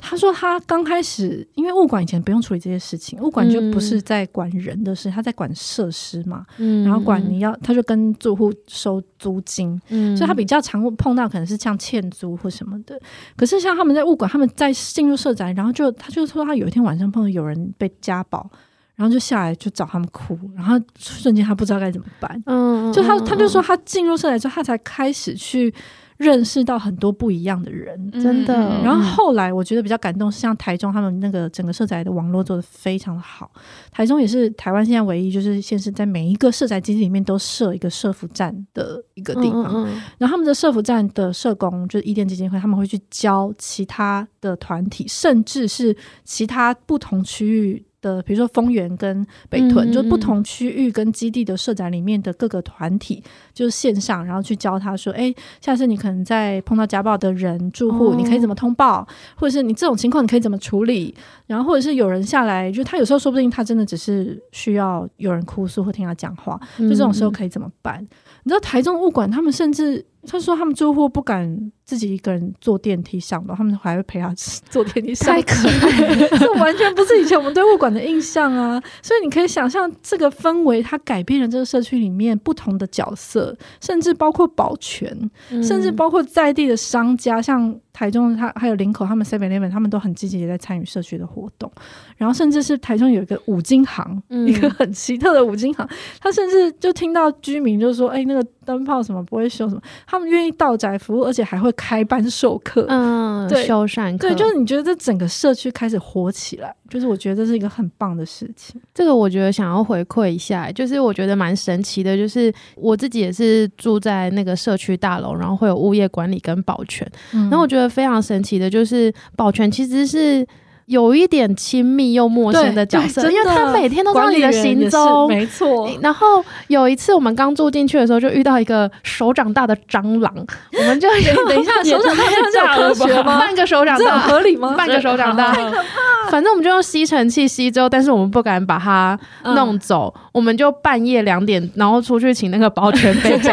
他说他刚开始，因为物管以前不用处理这些事情，物管就不是在管人的事，嗯、他在管设施嘛，嗯、然后管你要，他就跟住户收租金，嗯、所以他比较常碰到可能是像欠租或什么的。可是像他们在物管，他们在进入社宅，然后就他就说他有一天晚上碰到有人被家暴，然后就下来就找他们哭，然后瞬间他不知道该怎么办，嗯，就他他就说他进入社宅之后，他才开始去。认识到很多不一样的人，真的。然后后来我觉得比较感动是像台中他们那个整个社宅的网络做的非常的好。台中也是台湾现在唯一就是现是在每一个社宅基地里面都设一个社福站的一个地方。嗯嗯，然后他们的社福站的社工就是伊甸基金会，他们会去教其他的团体，甚至是其他不同区域。的，比如说丰原跟北屯，嗯、就不同区域跟基地的社宅里面的各个团体，就是线上，然后去教他说，哎、欸，下次你可能在碰到家暴的人住户，哦、你可以怎么通报，或者是你这种情况你可以怎么处理，然后或者是有人下来，就他有时候说不定他真的只是需要有人哭诉或听他讲话，就这种时候可以怎么办？嗯、你知道台中物管他们甚至。他说他们住户不敢自己一个人坐电梯上楼，他们还会陪他 坐电梯上。太可爱了，这完全不是以前我们对物管的印象啊！所以你可以想象这个氛围，它改变了这个社区里面不同的角色，甚至包括保全，嗯、甚至包括在地的商家，像台中他还有林口，他们 Seven Eleven 他们都很积极的在参与社区的活动。然后甚至是台中有一个五金行，嗯、一个很奇特的五金行，他甚至就听到居民就说：“哎、欸，那个灯泡什么不会修什么。”他们愿意到宅服务，而且还会开班授课，嗯，对修缮课。对，就是你觉得这整个社区开始火起来，就是我觉得这是一个很棒的事情。这个我觉得想要回馈一下，就是我觉得蛮神奇的，就是我自己也是住在那个社区大楼，然后会有物业管理跟保全，嗯、然后我觉得非常神奇的，就是保全其实是。有一点亲密又陌生的角色，因为他每天都知道你的行踪，没错。然后有一次我们刚住进去的时候，就遇到一个手掌大的蟑螂，我们就等一下，手掌大太科学吗？半个手掌大合理吗？半个手掌大，太 可怕。反正我们就用吸尘器吸之后，但是我们不敢把它弄走，我们就半夜两点，然后出去请那个保全北北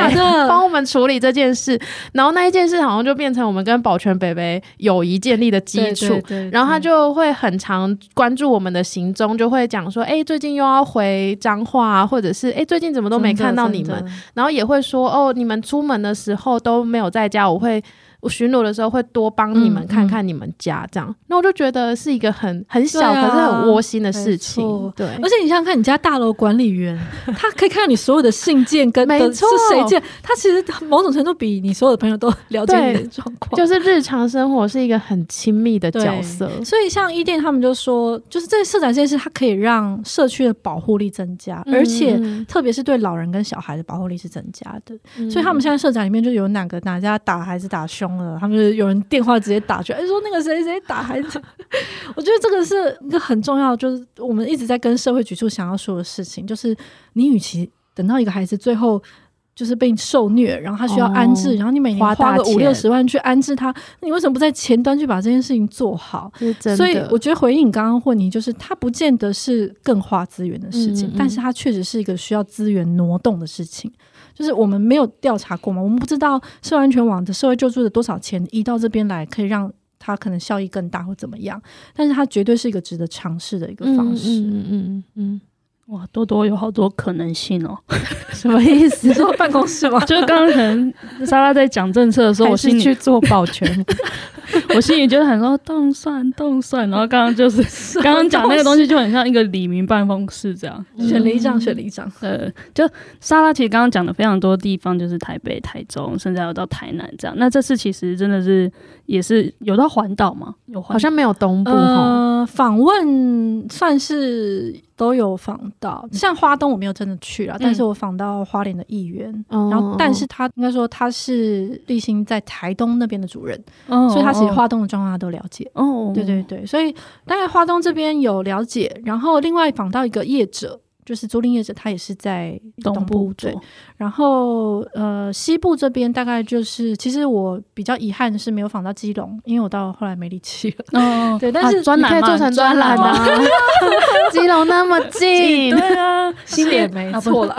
帮我们处理这件事。然后那一件事好像就变成我们跟保全北北友谊建立的基础。然后他就。会很常关注我们的行踪，就会讲说，哎、欸，最近又要回彰化啊，或者是哎、欸，最近怎么都没看到你们，然后也会说，哦，你们出门的时候都没有在家，我会。我巡逻的时候会多帮你们看看你们家，这样，那我就觉得是一个很很小可是很窝心的事情。对，而且你想想看，你家大楼管理员，他可以看到你所有的信件跟没错是谁件，他其实某种程度比你所有的朋友都了解你的状况。就是日常生活是一个很亲密的角色。所以像伊甸他们就说，就是这社长这件事，它可以让社区的保护力增加，嗯、而且特别是对老人跟小孩的保护力是增加的。嗯、所以他们现在社长里面就有哪个哪家打孩子打凶。他们就有人电话直接打去，哎，说那个谁谁打孩子。我觉得这个是一个很重要，就是我们一直在跟社会局处想要说的事情，就是你与其等到一个孩子最后就是被受虐，然后他需要安置，哦、然后你每年花个五六十万去安置他，那你为什么不在前端去把这件事情做好？所以我觉得回应你刚刚问题，就是它不见得是更花资源的事情，嗯嗯，但是它确实是一个需要资源挪动的事情。就是我们没有调查过嘛，我们不知道社安全网的社会救助的多少钱移到这边来，可以让它可能效益更大或怎么样。但是它绝对是一个值得尝试的一个方式。嗯嗯嗯嗯，哇，多多有好多可能性哦。什么意思？你说办公室吗？就是刚刚可能莎拉在讲政策的时候，我是去做保全。我心里就很说动算动算，然后刚刚就是刚刚讲那个东西就很像一个李明办公室这样，选里长选里长。呃，就莎拉其实刚刚讲的非常多地方，就是台北、台中，甚至还有到台南这样。那这次其实真的是也是有到环岛吗？有，好像没有东部。呃，访问算是都有访到，像花东我没有真的去了，嗯、但是我访到花莲的议员，嗯、然后但是他应该说他是立新在台东那边的主任，嗯、所以他其实花东的状况他都了解。哦，对对对，所以大概花东这边有了解，然后另外访到一个业者。就是租赁业者，他也是在东部，对。然后呃，西部这边大概就是，其实我比较遗憾的是没有访到基隆，因为我到后来没力气了。哦，对，但是你可以做成专栏啊。基隆那么近，对啊，心里也没错了。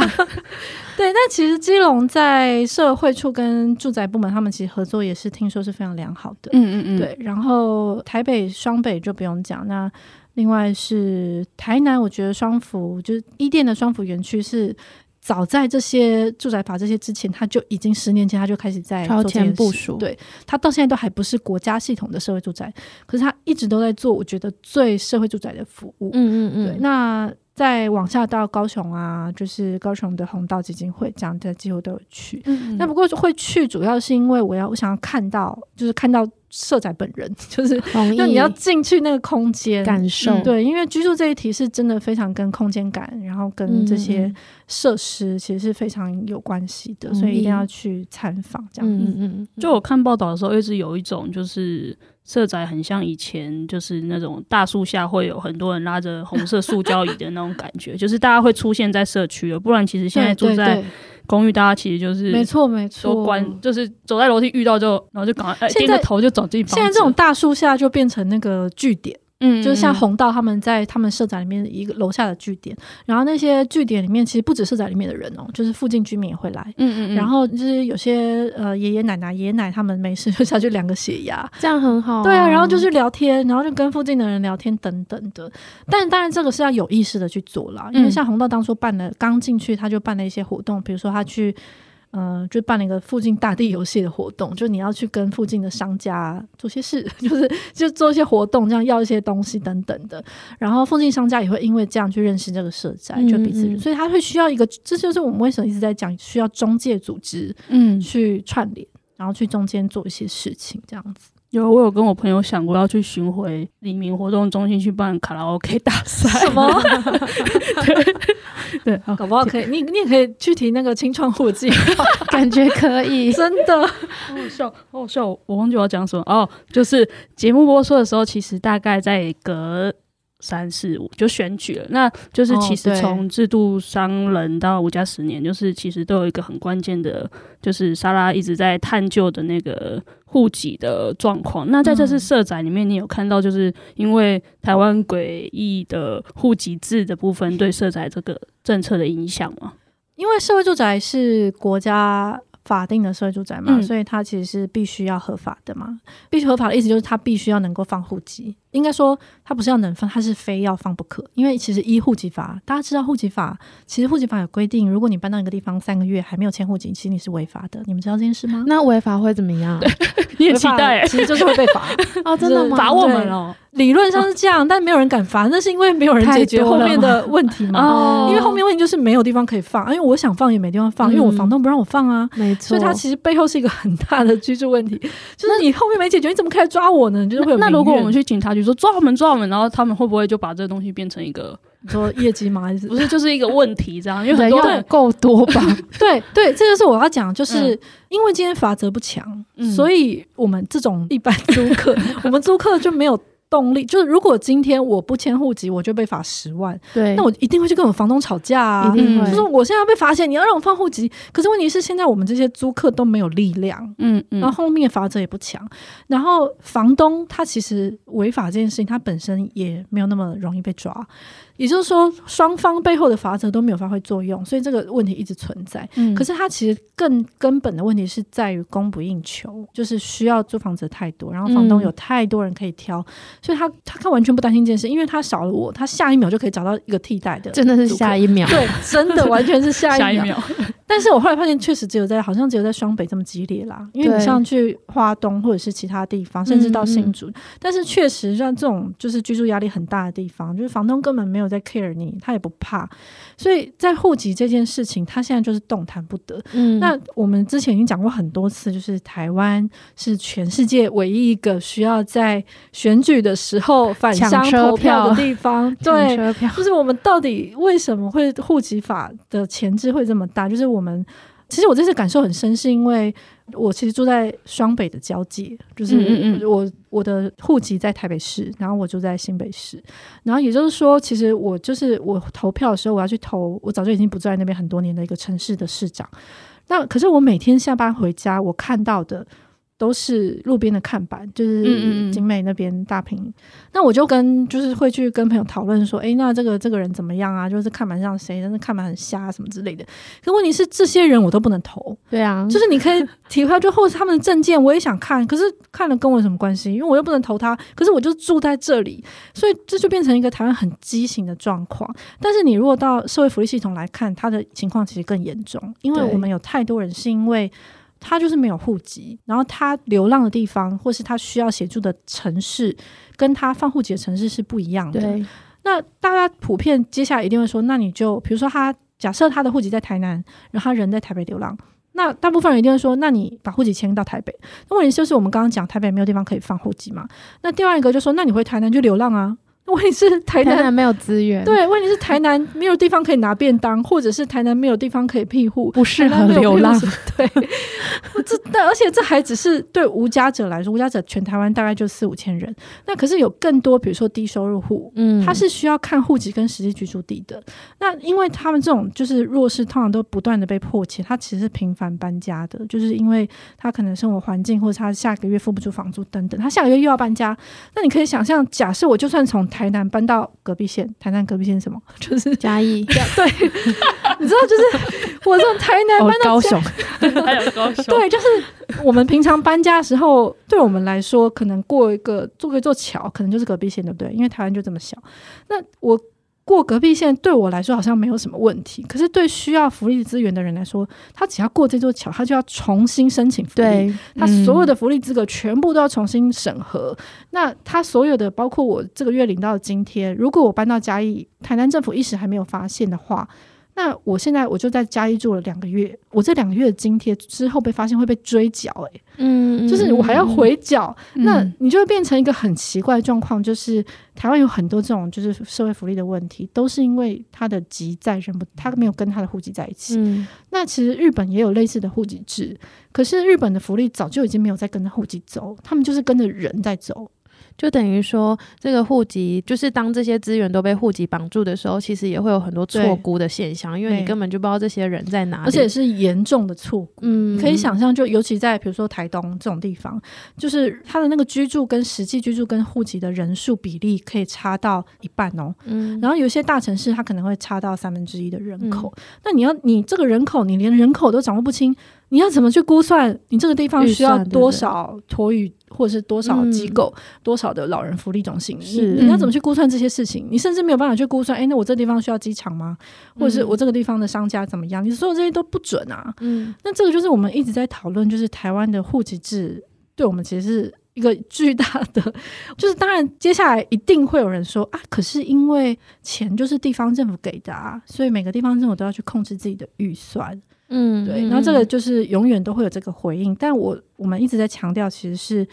对，但其实基隆在社会处跟住宅部门，他们其实合作也是听说是非常良好的。嗯嗯嗯，对。然后台北双北就不用讲，那。另外是台南，我觉得双福就是伊甸的双福园区是早在这些住宅法这些之前，他就已经十年前他就开始在超前部署。对，他到现在都还不是国家系统的社会住宅，可是他一直都在做，我觉得最社会住宅的服务。嗯嗯嗯。对，那再往下到高雄啊，就是高雄的弘道基金会这样的几乎都有去。嗯嗯。那不过会去，主要是因为我要我想要看到，就是看到。社宅本人 就是，那你要进去那个空间。感受，对，因为居住这一题是真的非常跟空间感，然后跟这些设施其实是非常有关系的，所以一定要去参访这样。嗯嗯，就我看报道的时候，一直有一种就是社宅很像以前就是那种大树下会有很多人拉着红色塑胶椅的那种感觉，就是大家会出现在社区了，不然其实现在住在。公寓大家其实就是没错没错，都关就是走在楼梯遇到就然后就赶快低着头就走进。现在这种大树下就变成那个据点。嗯，就是像红道他们在他们社宅里面一个楼下的据点，然后那些据点里面其实不止社宅里面的人哦，就是附近居民也会来。嗯嗯，然后就是有些呃爷爷奶奶、爷爷奶他们没事就下去量个血压，这样很好啊。对啊，然后就去聊天，然后就跟附近的人聊天等等的。但当然这个是要有意识的去做啦，因为像红道当初办了刚进去他就办了一些活动，比如说他去。嗯、呃，就办了一个附近大地游戏的活动，就你要去跟附近的商家做些事，就是就做一些活动，这样要一些东西等等的。然后附近商家也会因为这样去认识这个社宅，就彼此，嗯嗯，所以他会需要一个，这就是我们为什么一直在讲需要中介组织，嗯，去串联，然后去中间做一些事情，这样子。有，我有跟我朋友想过要去巡回黎明活动中心去办卡拉 OK 大赛。什么？对 对，搞不好可以。你你也可以去提那个青创户籍，感觉可以，真的。好笑，好好笑！我忘记我要讲什么哦，就是节目播出的时候，其实大概在隔。三四五就选举了，那就是其实从制度商人到五加十年，就是其实都有一个很关键的，就是莎拉一直在探究的那个户籍的状况。那在这次社宅里面，你有看到就是因为台湾诡异的户籍制的部分对社宅这个政策的影响吗？因为社会住宅是国家法定的社会住宅嘛，嗯、所以它其实是必须要合法的嘛。必须合法的意思就是它必须要能够放户籍。应该说，他不是要能放，他是非要放不可。因为其实依户籍法，大家知道户籍法，其实户籍法有规定，如果你搬到一个地方三个月还没有迁户籍，其实你是违法的。你们知道这件事吗？那违法会怎么样？你也期待，其实就是会被罚 哦，真的吗？罚我们哦。理论上是这样，但没有人敢罚，那是因为没有人解决后面的 问题嘛。哦，因为后面问题就是没有地方可以放，因为我想放也没地方放，因为我房东不让我放啊。没错，所以它其实背后是一个很大的居住问题，就是你后面没解决，你怎么开始抓我呢？就是会有。那如果我们去警察局。说抓我们抓我们，然后他们会不会就把这个东西变成一个说业绩吗？还是 不是就是一个问题这样？因为很多人够多吧？对对，这就是我要讲，就是因为今天法则不强，嗯、所以我们这种一般租客，我们租客就没有。动力就是，如果今天我不迁户籍，我就被罚十万。对，那我一定会去跟我房东吵架啊！一定会，就是我现在被发现，你要让我放户籍。可是问题是，现在我们这些租客都没有力量，嗯嗯，然后后面罚则也不强，然后房东他其实违法这件事情，他本身也没有那么容易被抓。也就是说，双方背后的法则都没有发挥作用，所以这个问题一直存在。嗯，可是它其实更根本的问题是在于供不应求，就是需要租房子太多，然后房东有太多人可以挑，嗯、所以他他他完全不担心这件事，因为他少了我，他下一秒就可以找到一个替代的，真的是下一秒，对，真的完全是下一 秒。但是我后来发现，确实只有在好像只有在双北这么激烈啦。因为你像去花东或者是其他地方，甚至到新竹，嗯嗯，但是确实像这种就是居住压力很大的地方，就是房东根本没有在 care 你，他也不怕。所以在户籍这件事情，他现在就是动弹不得。嗯，那我们之前已经讲过很多次，就是台湾是全世界唯一一个需要在选举的时候返乡投票的地方。对，就是我们到底为什么会户籍法的前置会这么大？就是我们。其实我这次感受很深，是因为我其实住在双北的交界，就是我我的户籍在台北市，然后我住在新北市，然后也就是说，其实我就是我投票的时候，我要去投我早就已经不住在那边很多年的一个城市的市长。那可是我每天下班回家，我看到的。都是路边的看板，就是景美那边大屏。嗯嗯，那我就跟就是会去跟朋友讨论说，哎、欸，那这个这个人怎么样啊？就是看板上谁，但是看板很瞎什么之类的。可问题是，这些人我都不能投。对啊，就是你可以体会，就或是他们的证件，我也想看，可是看了跟我有什么关系？因为我又不能投他。可是我就住在这里，所以这就变成一个台湾很畸形的状况。但是你如果到社会福利系统来看，他的情况其实更严重，因为我们有太多人是因为。他就是没有户籍，然后他流浪的地方，或是他需要协助的城市，跟他放户籍的城市是不一样的。那大家普遍接下来一定会说，那你就比如说他假设他的户籍在台南，然后他人在台北流浪，那大部分人一定会说，那你把户籍迁到台北。那问题就是我们刚刚讲台北没有地方可以放户籍嘛？那第二一个就说，那你回台南就流浪啊。问题是台南，没有资源，对，问题是台南没有地方可以拿便当，或者是台南没有地方可以庇护，不适合流浪。对，这但而且这还只是对无家者来说，无家者全台湾大概就四五千人，那可是有更多，比如说低收入户，嗯，他是需要看户籍跟实际居住地的。那因为他们这种就是弱势，通常都不断的被迫切，他其实是频繁搬家的，就是因为他可能生活环境或者他下个月付不出房租等等，他下个月又要搬家。那你可以想象，假设我就算从台南搬到隔壁县，台南隔壁县什么？就是嘉义。对，你知道，就是我从台南搬到、哦、高雄，还有高雄。对，就是我们平常搬家的时候，对我们来说，可能过一个做一座桥，可能就是隔壁县，对不对？因为台湾就这么小。那我。过隔壁线对我来说好像没有什么问题，可是对需要福利资源的人来说，他只要过这座桥，他就要重新申请福利，对，他所有的福利资格全部都要重新审核。嗯。那他所有的，包括我这个月领到的津贴，如果我搬到嘉义，台南政府一时还没有发现的话。那我现在我就在嘉义住了两个月，我这两个月的津贴之后被发现会被追缴，诶，嗯，就是我还要回缴，嗯，那你就会变成一个很奇怪的状况，就是台湾有很多这种就是社会福利的问题，都是因为他的籍在人不，他没有跟他的户籍在一起。嗯，那其实日本也有类似的户籍制，可是日本的福利早就已经没有在跟着户籍走，他们就是跟着人在走。就等于说，这个户籍就是当这些资源都被户籍绑住的时候，其实也会有很多错估的现象，因为你根本就不知道这些人在哪里，而且是严重的错估。嗯，可以想象，就尤其在比如说台东这种地方，就是他的那个居住跟实际居住跟户籍的人数比例可以差到一半哦。嗯，然后有些大城市，它可能会差到三分之一的人口。嗯，那你要你这个人口，你连人口都掌握不清。你要怎么去估算你这个地方需要多少托育，或者是多少机构、嗯、多少的老人福利中心？是你，你要怎么去估算这些事情？你甚至没有办法去估算，哎，那我这地方需要机场吗？或者是我这个地方的商家怎么样？你所有这些都不准啊。嗯，那这个就是我们一直在讨论，就是台湾的户籍制对我们其实是一个巨大的，就是当然接下来一定会有人说啊，可是因为钱就是地方政府给的啊，所以每个地方政府都要去控制自己的预算。嗯，对，然后这个就是永远都会有这个回应，但我我们一直在强调，其实是。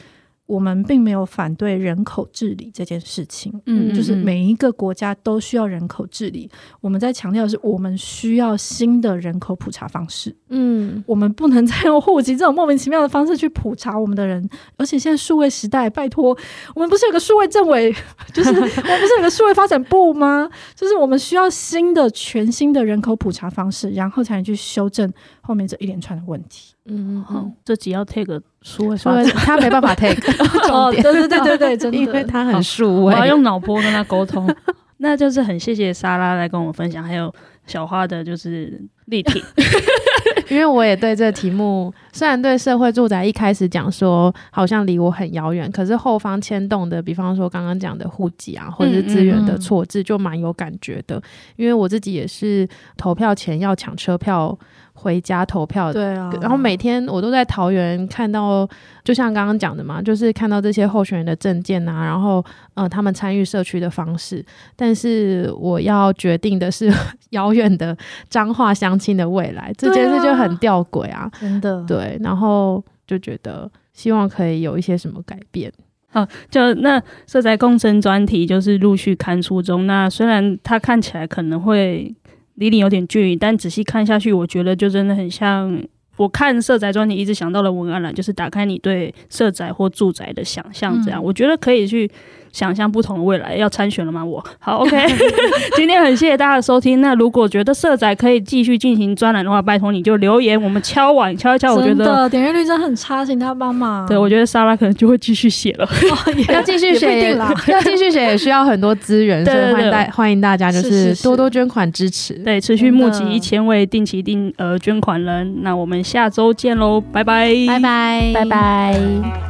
我们并没有反对人口治理这件事情，嗯，就是每一个国家都需要人口治理。我们在强调的是，我们需要新的人口普查方式，嗯，我们不能再用户籍这种莫名其妙的方式去普查我们的人。而且现在数位时代，拜托，我们不是有个数位政委，就是我们不是有个数位发展部吗？就是我们需要新的、全新的人口普查方式，然后才能去修正后面这一连串的问题。嗯，好，这集要 take 数位发展，他没办法 take。哦，对对对对对，真的，因为他很数位，我要用脑波跟他沟通。那就是很谢谢莎拉来跟我们分享，还有小花的，就是立体。因为我也对这个题目，虽然对社会住宅一开始讲说好像离我很遥远，可是后方牵动的，比方说刚刚讲的户籍啊，或者是资源的错置，就蛮有感觉的。因为我自己也是投票前要抢车票。回家投票。对啊，然后每天我都在桃园看到，就像刚刚讲的嘛，就是看到这些候选人的证件啊，然后呃，他们参与社区的方式。但是我要决定的是 遥远的彰化乡亲的未来，这件事就很吊诡啊，真的。对，然后就觉得希望可以有一些什么改变。好，就那社宅共生专题就是陆续刊出中。那虽然它看起来可能会离你有点距离，但仔细看下去，我觉得就真的很像我看社宅专题一直想到的文案了，就是打开你对社宅或住宅的想象。这样，嗯、我觉得可以去。想象不同的未来，要参选了吗？我好，OK。今天很谢谢大家的收听。那如果觉得社仔可以继续进行专栏的话，拜托你就留言，我们敲碗敲一敲。我觉得点阅率真的很差，请他帮忙。对，我觉得莎拉可能就会继续写了，哦、要继续写啦，要继续写也需要很多资源，所以欢迎大欢迎大家就是多多捐款支持，对，持续募集一千位定期定额捐款人。那我们下周见喽，拜拜，拜拜，拜拜。